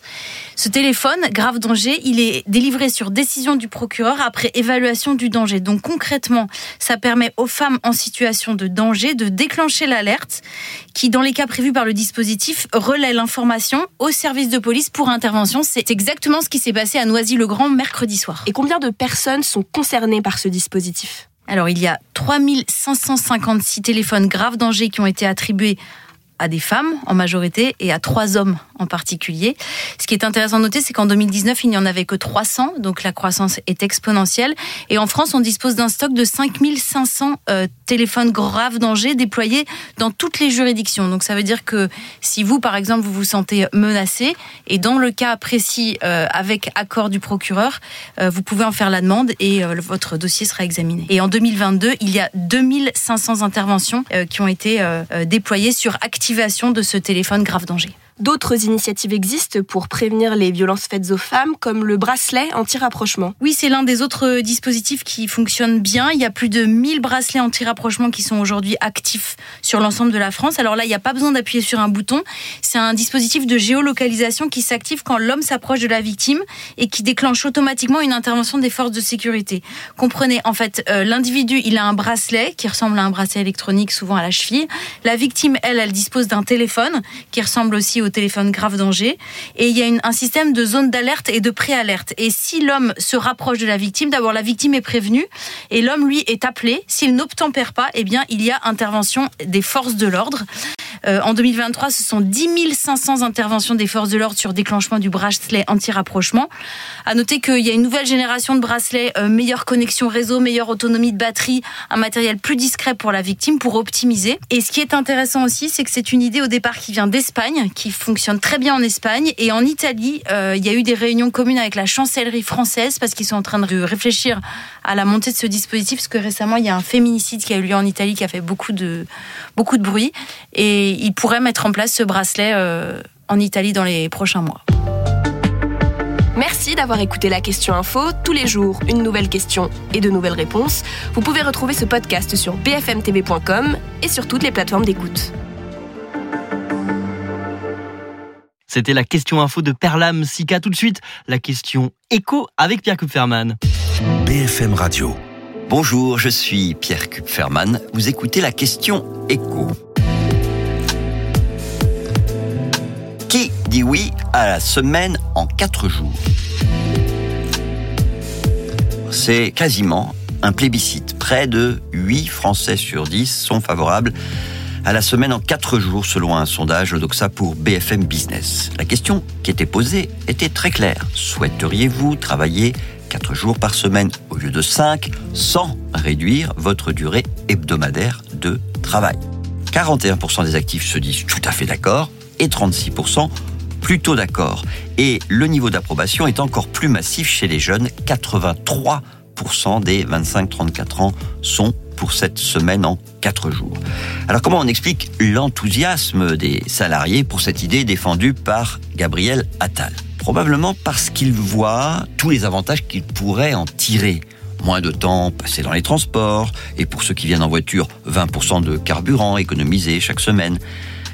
Ce téléphone, grave danger, il est délivré sur décision du procureur après évaluation du danger. Donc concrètement, ça permet aux femmes en situation de danger de déclencher l'alerte qui, dans les cas prévus par le dispositif, relaie l'information au service de police pour intervention. C'est exactement ce qui s'est passé à Noisy-le-Grand mercredi soir. Et combien de personnes sont concernées par ce dispositif? Alors, il y a 3556 téléphones graves danger qui ont été attribués à des femmes en majorité et à trois hommes en particulier. Ce qui est intéressant de noter, c'est qu'en 2019, il n'y en avait que 300, donc la croissance est exponentielle. Et en France, on dispose d'un stock de 5500 euh, téléphones graves danger déployés dans toutes les juridictions. Donc ça veut dire que si vous, par exemple, vous vous sentez menacé, et dans le cas précis, euh, avec accord du procureur, euh, vous pouvez en faire la demande et votre dossier sera examiné. Et en 2022, il y a 2500 interventions qui ont été déployées sur de ce téléphone grave danger. D'autres initiatives existent pour prévenir les violences faites aux femmes, comme le bracelet anti-rapprochement. Oui, c'est l'un des autres dispositifs qui fonctionne bien. Il y a plus de 1000 bracelets anti-rapprochement qui sont aujourd'hui actifs sur l'ensemble de la France. Alors là, il n'y a pas besoin d'appuyer sur un bouton. C'est un dispositif de géolocalisation qui s'active quand l'homme s'approche de la victime et qui déclenche automatiquement une intervention des forces de sécurité. Comprenez, en fait, euh, l'individu, il a un bracelet qui ressemble à un bracelet électronique, souvent à la cheville. La victime, elle, elle dispose d'un téléphone qui ressemble aussi au téléphone grave danger. Et il y a un système de zone d'alerte et de préalerte. Et si l'homme se rapproche de la victime, d'abord la victime est prévenue et l'homme, lui, est appelé. S'il n'obtempère pas, eh bien, il y a intervention des forces de l'ordre. Euh, en 2023, ce sont 10 500 interventions des forces de l'ordre sur déclenchement du bracelet anti-rapprochement. À noter qu'il y a une nouvelle génération de bracelets, euh, meilleure connexion réseau, meilleure autonomie de batterie, un matériel plus discret pour la victime pour optimiser. Et ce qui est intéressant aussi, c'est que c'est une idée au départ qui vient d'Espagne, qui fonctionne très bien en Espagne. Et en Italie, euh, il y a eu des réunions communes avec la chancellerie française parce qu'ils sont en train de réfléchir à la montée de ce dispositif. Parce que récemment, il y a un féminicide qui a eu lieu en Italie qui a fait beaucoup de, beaucoup de bruit. Et il pourrait mettre en place ce bracelet euh, en Italie dans les prochains mois. Merci d'avoir écouté la question info. Tous les jours, une nouvelle question et de nouvelles réponses. Vous pouvez retrouver ce podcast sur bfmtv.com et sur toutes les plateformes d'écoute. C'était la question info de Perlam Sika. Tout de suite, la question écho avec Pierre Kupferman. BFM Radio. Bonjour, je suis Pierre Kupferman. Vous écoutez la question écho. Qui dit oui à la semaine en quatre jours? C'est quasiment un plébiscite. Près de 8 Français sur 10 sont favorables à la semaine en 4 jours selon un sondage Doxa pour BFM Business. La question qui était posée était très claire. Souhaiteriez-vous travailler 4 jours par semaine au lieu de 5 sans réduire votre durée hebdomadaire de travail? 41% des actifs se disent tout à fait d'accord, et 36% plutôt d'accord. Et le niveau d'approbation est encore plus massif chez les jeunes. 83% des 25-34 ans sont pour cette semaine en 4 jours. Alors comment on explique l'enthousiasme des salariés pour cette idée défendue par Gabriel Attal? Probablement parce qu'ils voient tous les avantages qu'ils pourraient en tirer moins de temps passé dans les transports, et pour ceux qui viennent en voiture, 20% de carburant économisé chaque semaine.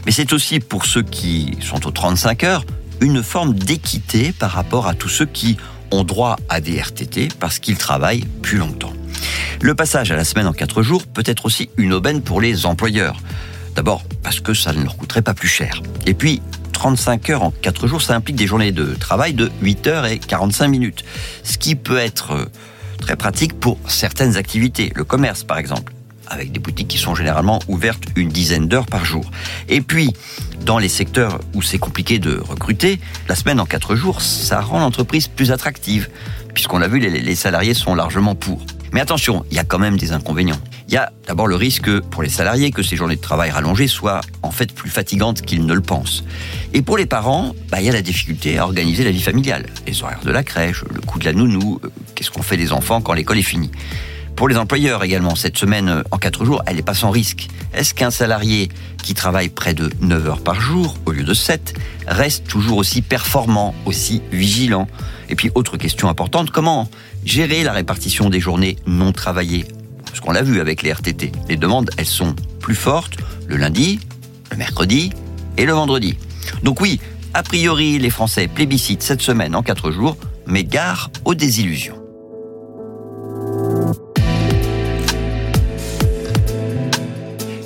Mais c'est aussi pour ceux qui sont aux 35 heures une forme d'équité par rapport à tous ceux qui ont droit à des RTT parce qu'ils travaillent plus longtemps. Le passage à la semaine en 4 jours peut être aussi une aubaine pour les employeurs. D'abord parce que ça ne leur coûterait pas plus cher. Et puis, 35 heures en 4 jours, ça implique des journées de travail de 8 heures et 45 minutes. Ce qui peut être euh, très pratique pour certaines activités, le commerce par exemple avec des boutiques qui sont généralement ouvertes une dizaine d'heures par jour. Et puis, dans les secteurs où c'est compliqué de recruter, la semaine en quatre jours, ça rend l'entreprise plus attractive, puisqu'on l'a vu, les salariés sont largement pour. Mais attention, il y a quand même des inconvénients. Il y a d'abord le risque pour les salariés que ces journées de travail rallongées soient en fait plus fatigantes qu'ils ne le pensent. Et pour les parents, bah, il y a la difficulté à organiser la vie familiale. Les horaires de la crèche, le coût de la nounou, euh, qu'est-ce qu'on fait des enfants quand l'école est finie. Pour les employeurs également, cette semaine euh, en 4 jours, elle n'est pas sans risque. Est-ce qu'un salarié qui travaille près de 9 heures par jour au lieu de 7 reste toujours aussi performant, aussi vigilant? Et puis autre question importante, comment gérer la répartition des journées non travaillées? Parce qu'on l'a vu avec les RTT, les demandes, elles sont plus fortes le lundi, le mercredi et le vendredi. Donc oui, a priori, les Français plébiscitent cette semaine en 4 jours, mais gare aux désillusions.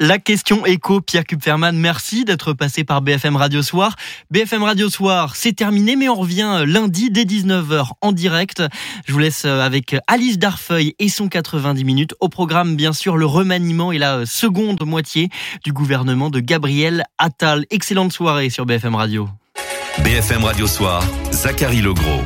La question écho, Pierre Kupferman, merci d'être passé par BFM Radio Soir. BFM Radio Soir, c'est terminé, mais on revient lundi dès 19h en direct. Je vous laisse avec Alice Darfeuille et son 90 minutes. Au programme, bien sûr, le remaniement et la seconde moitié du gouvernement de Gabriel Attal. Excellente soirée sur BFM Radio. BFM Radio Soir, Zachary Legros.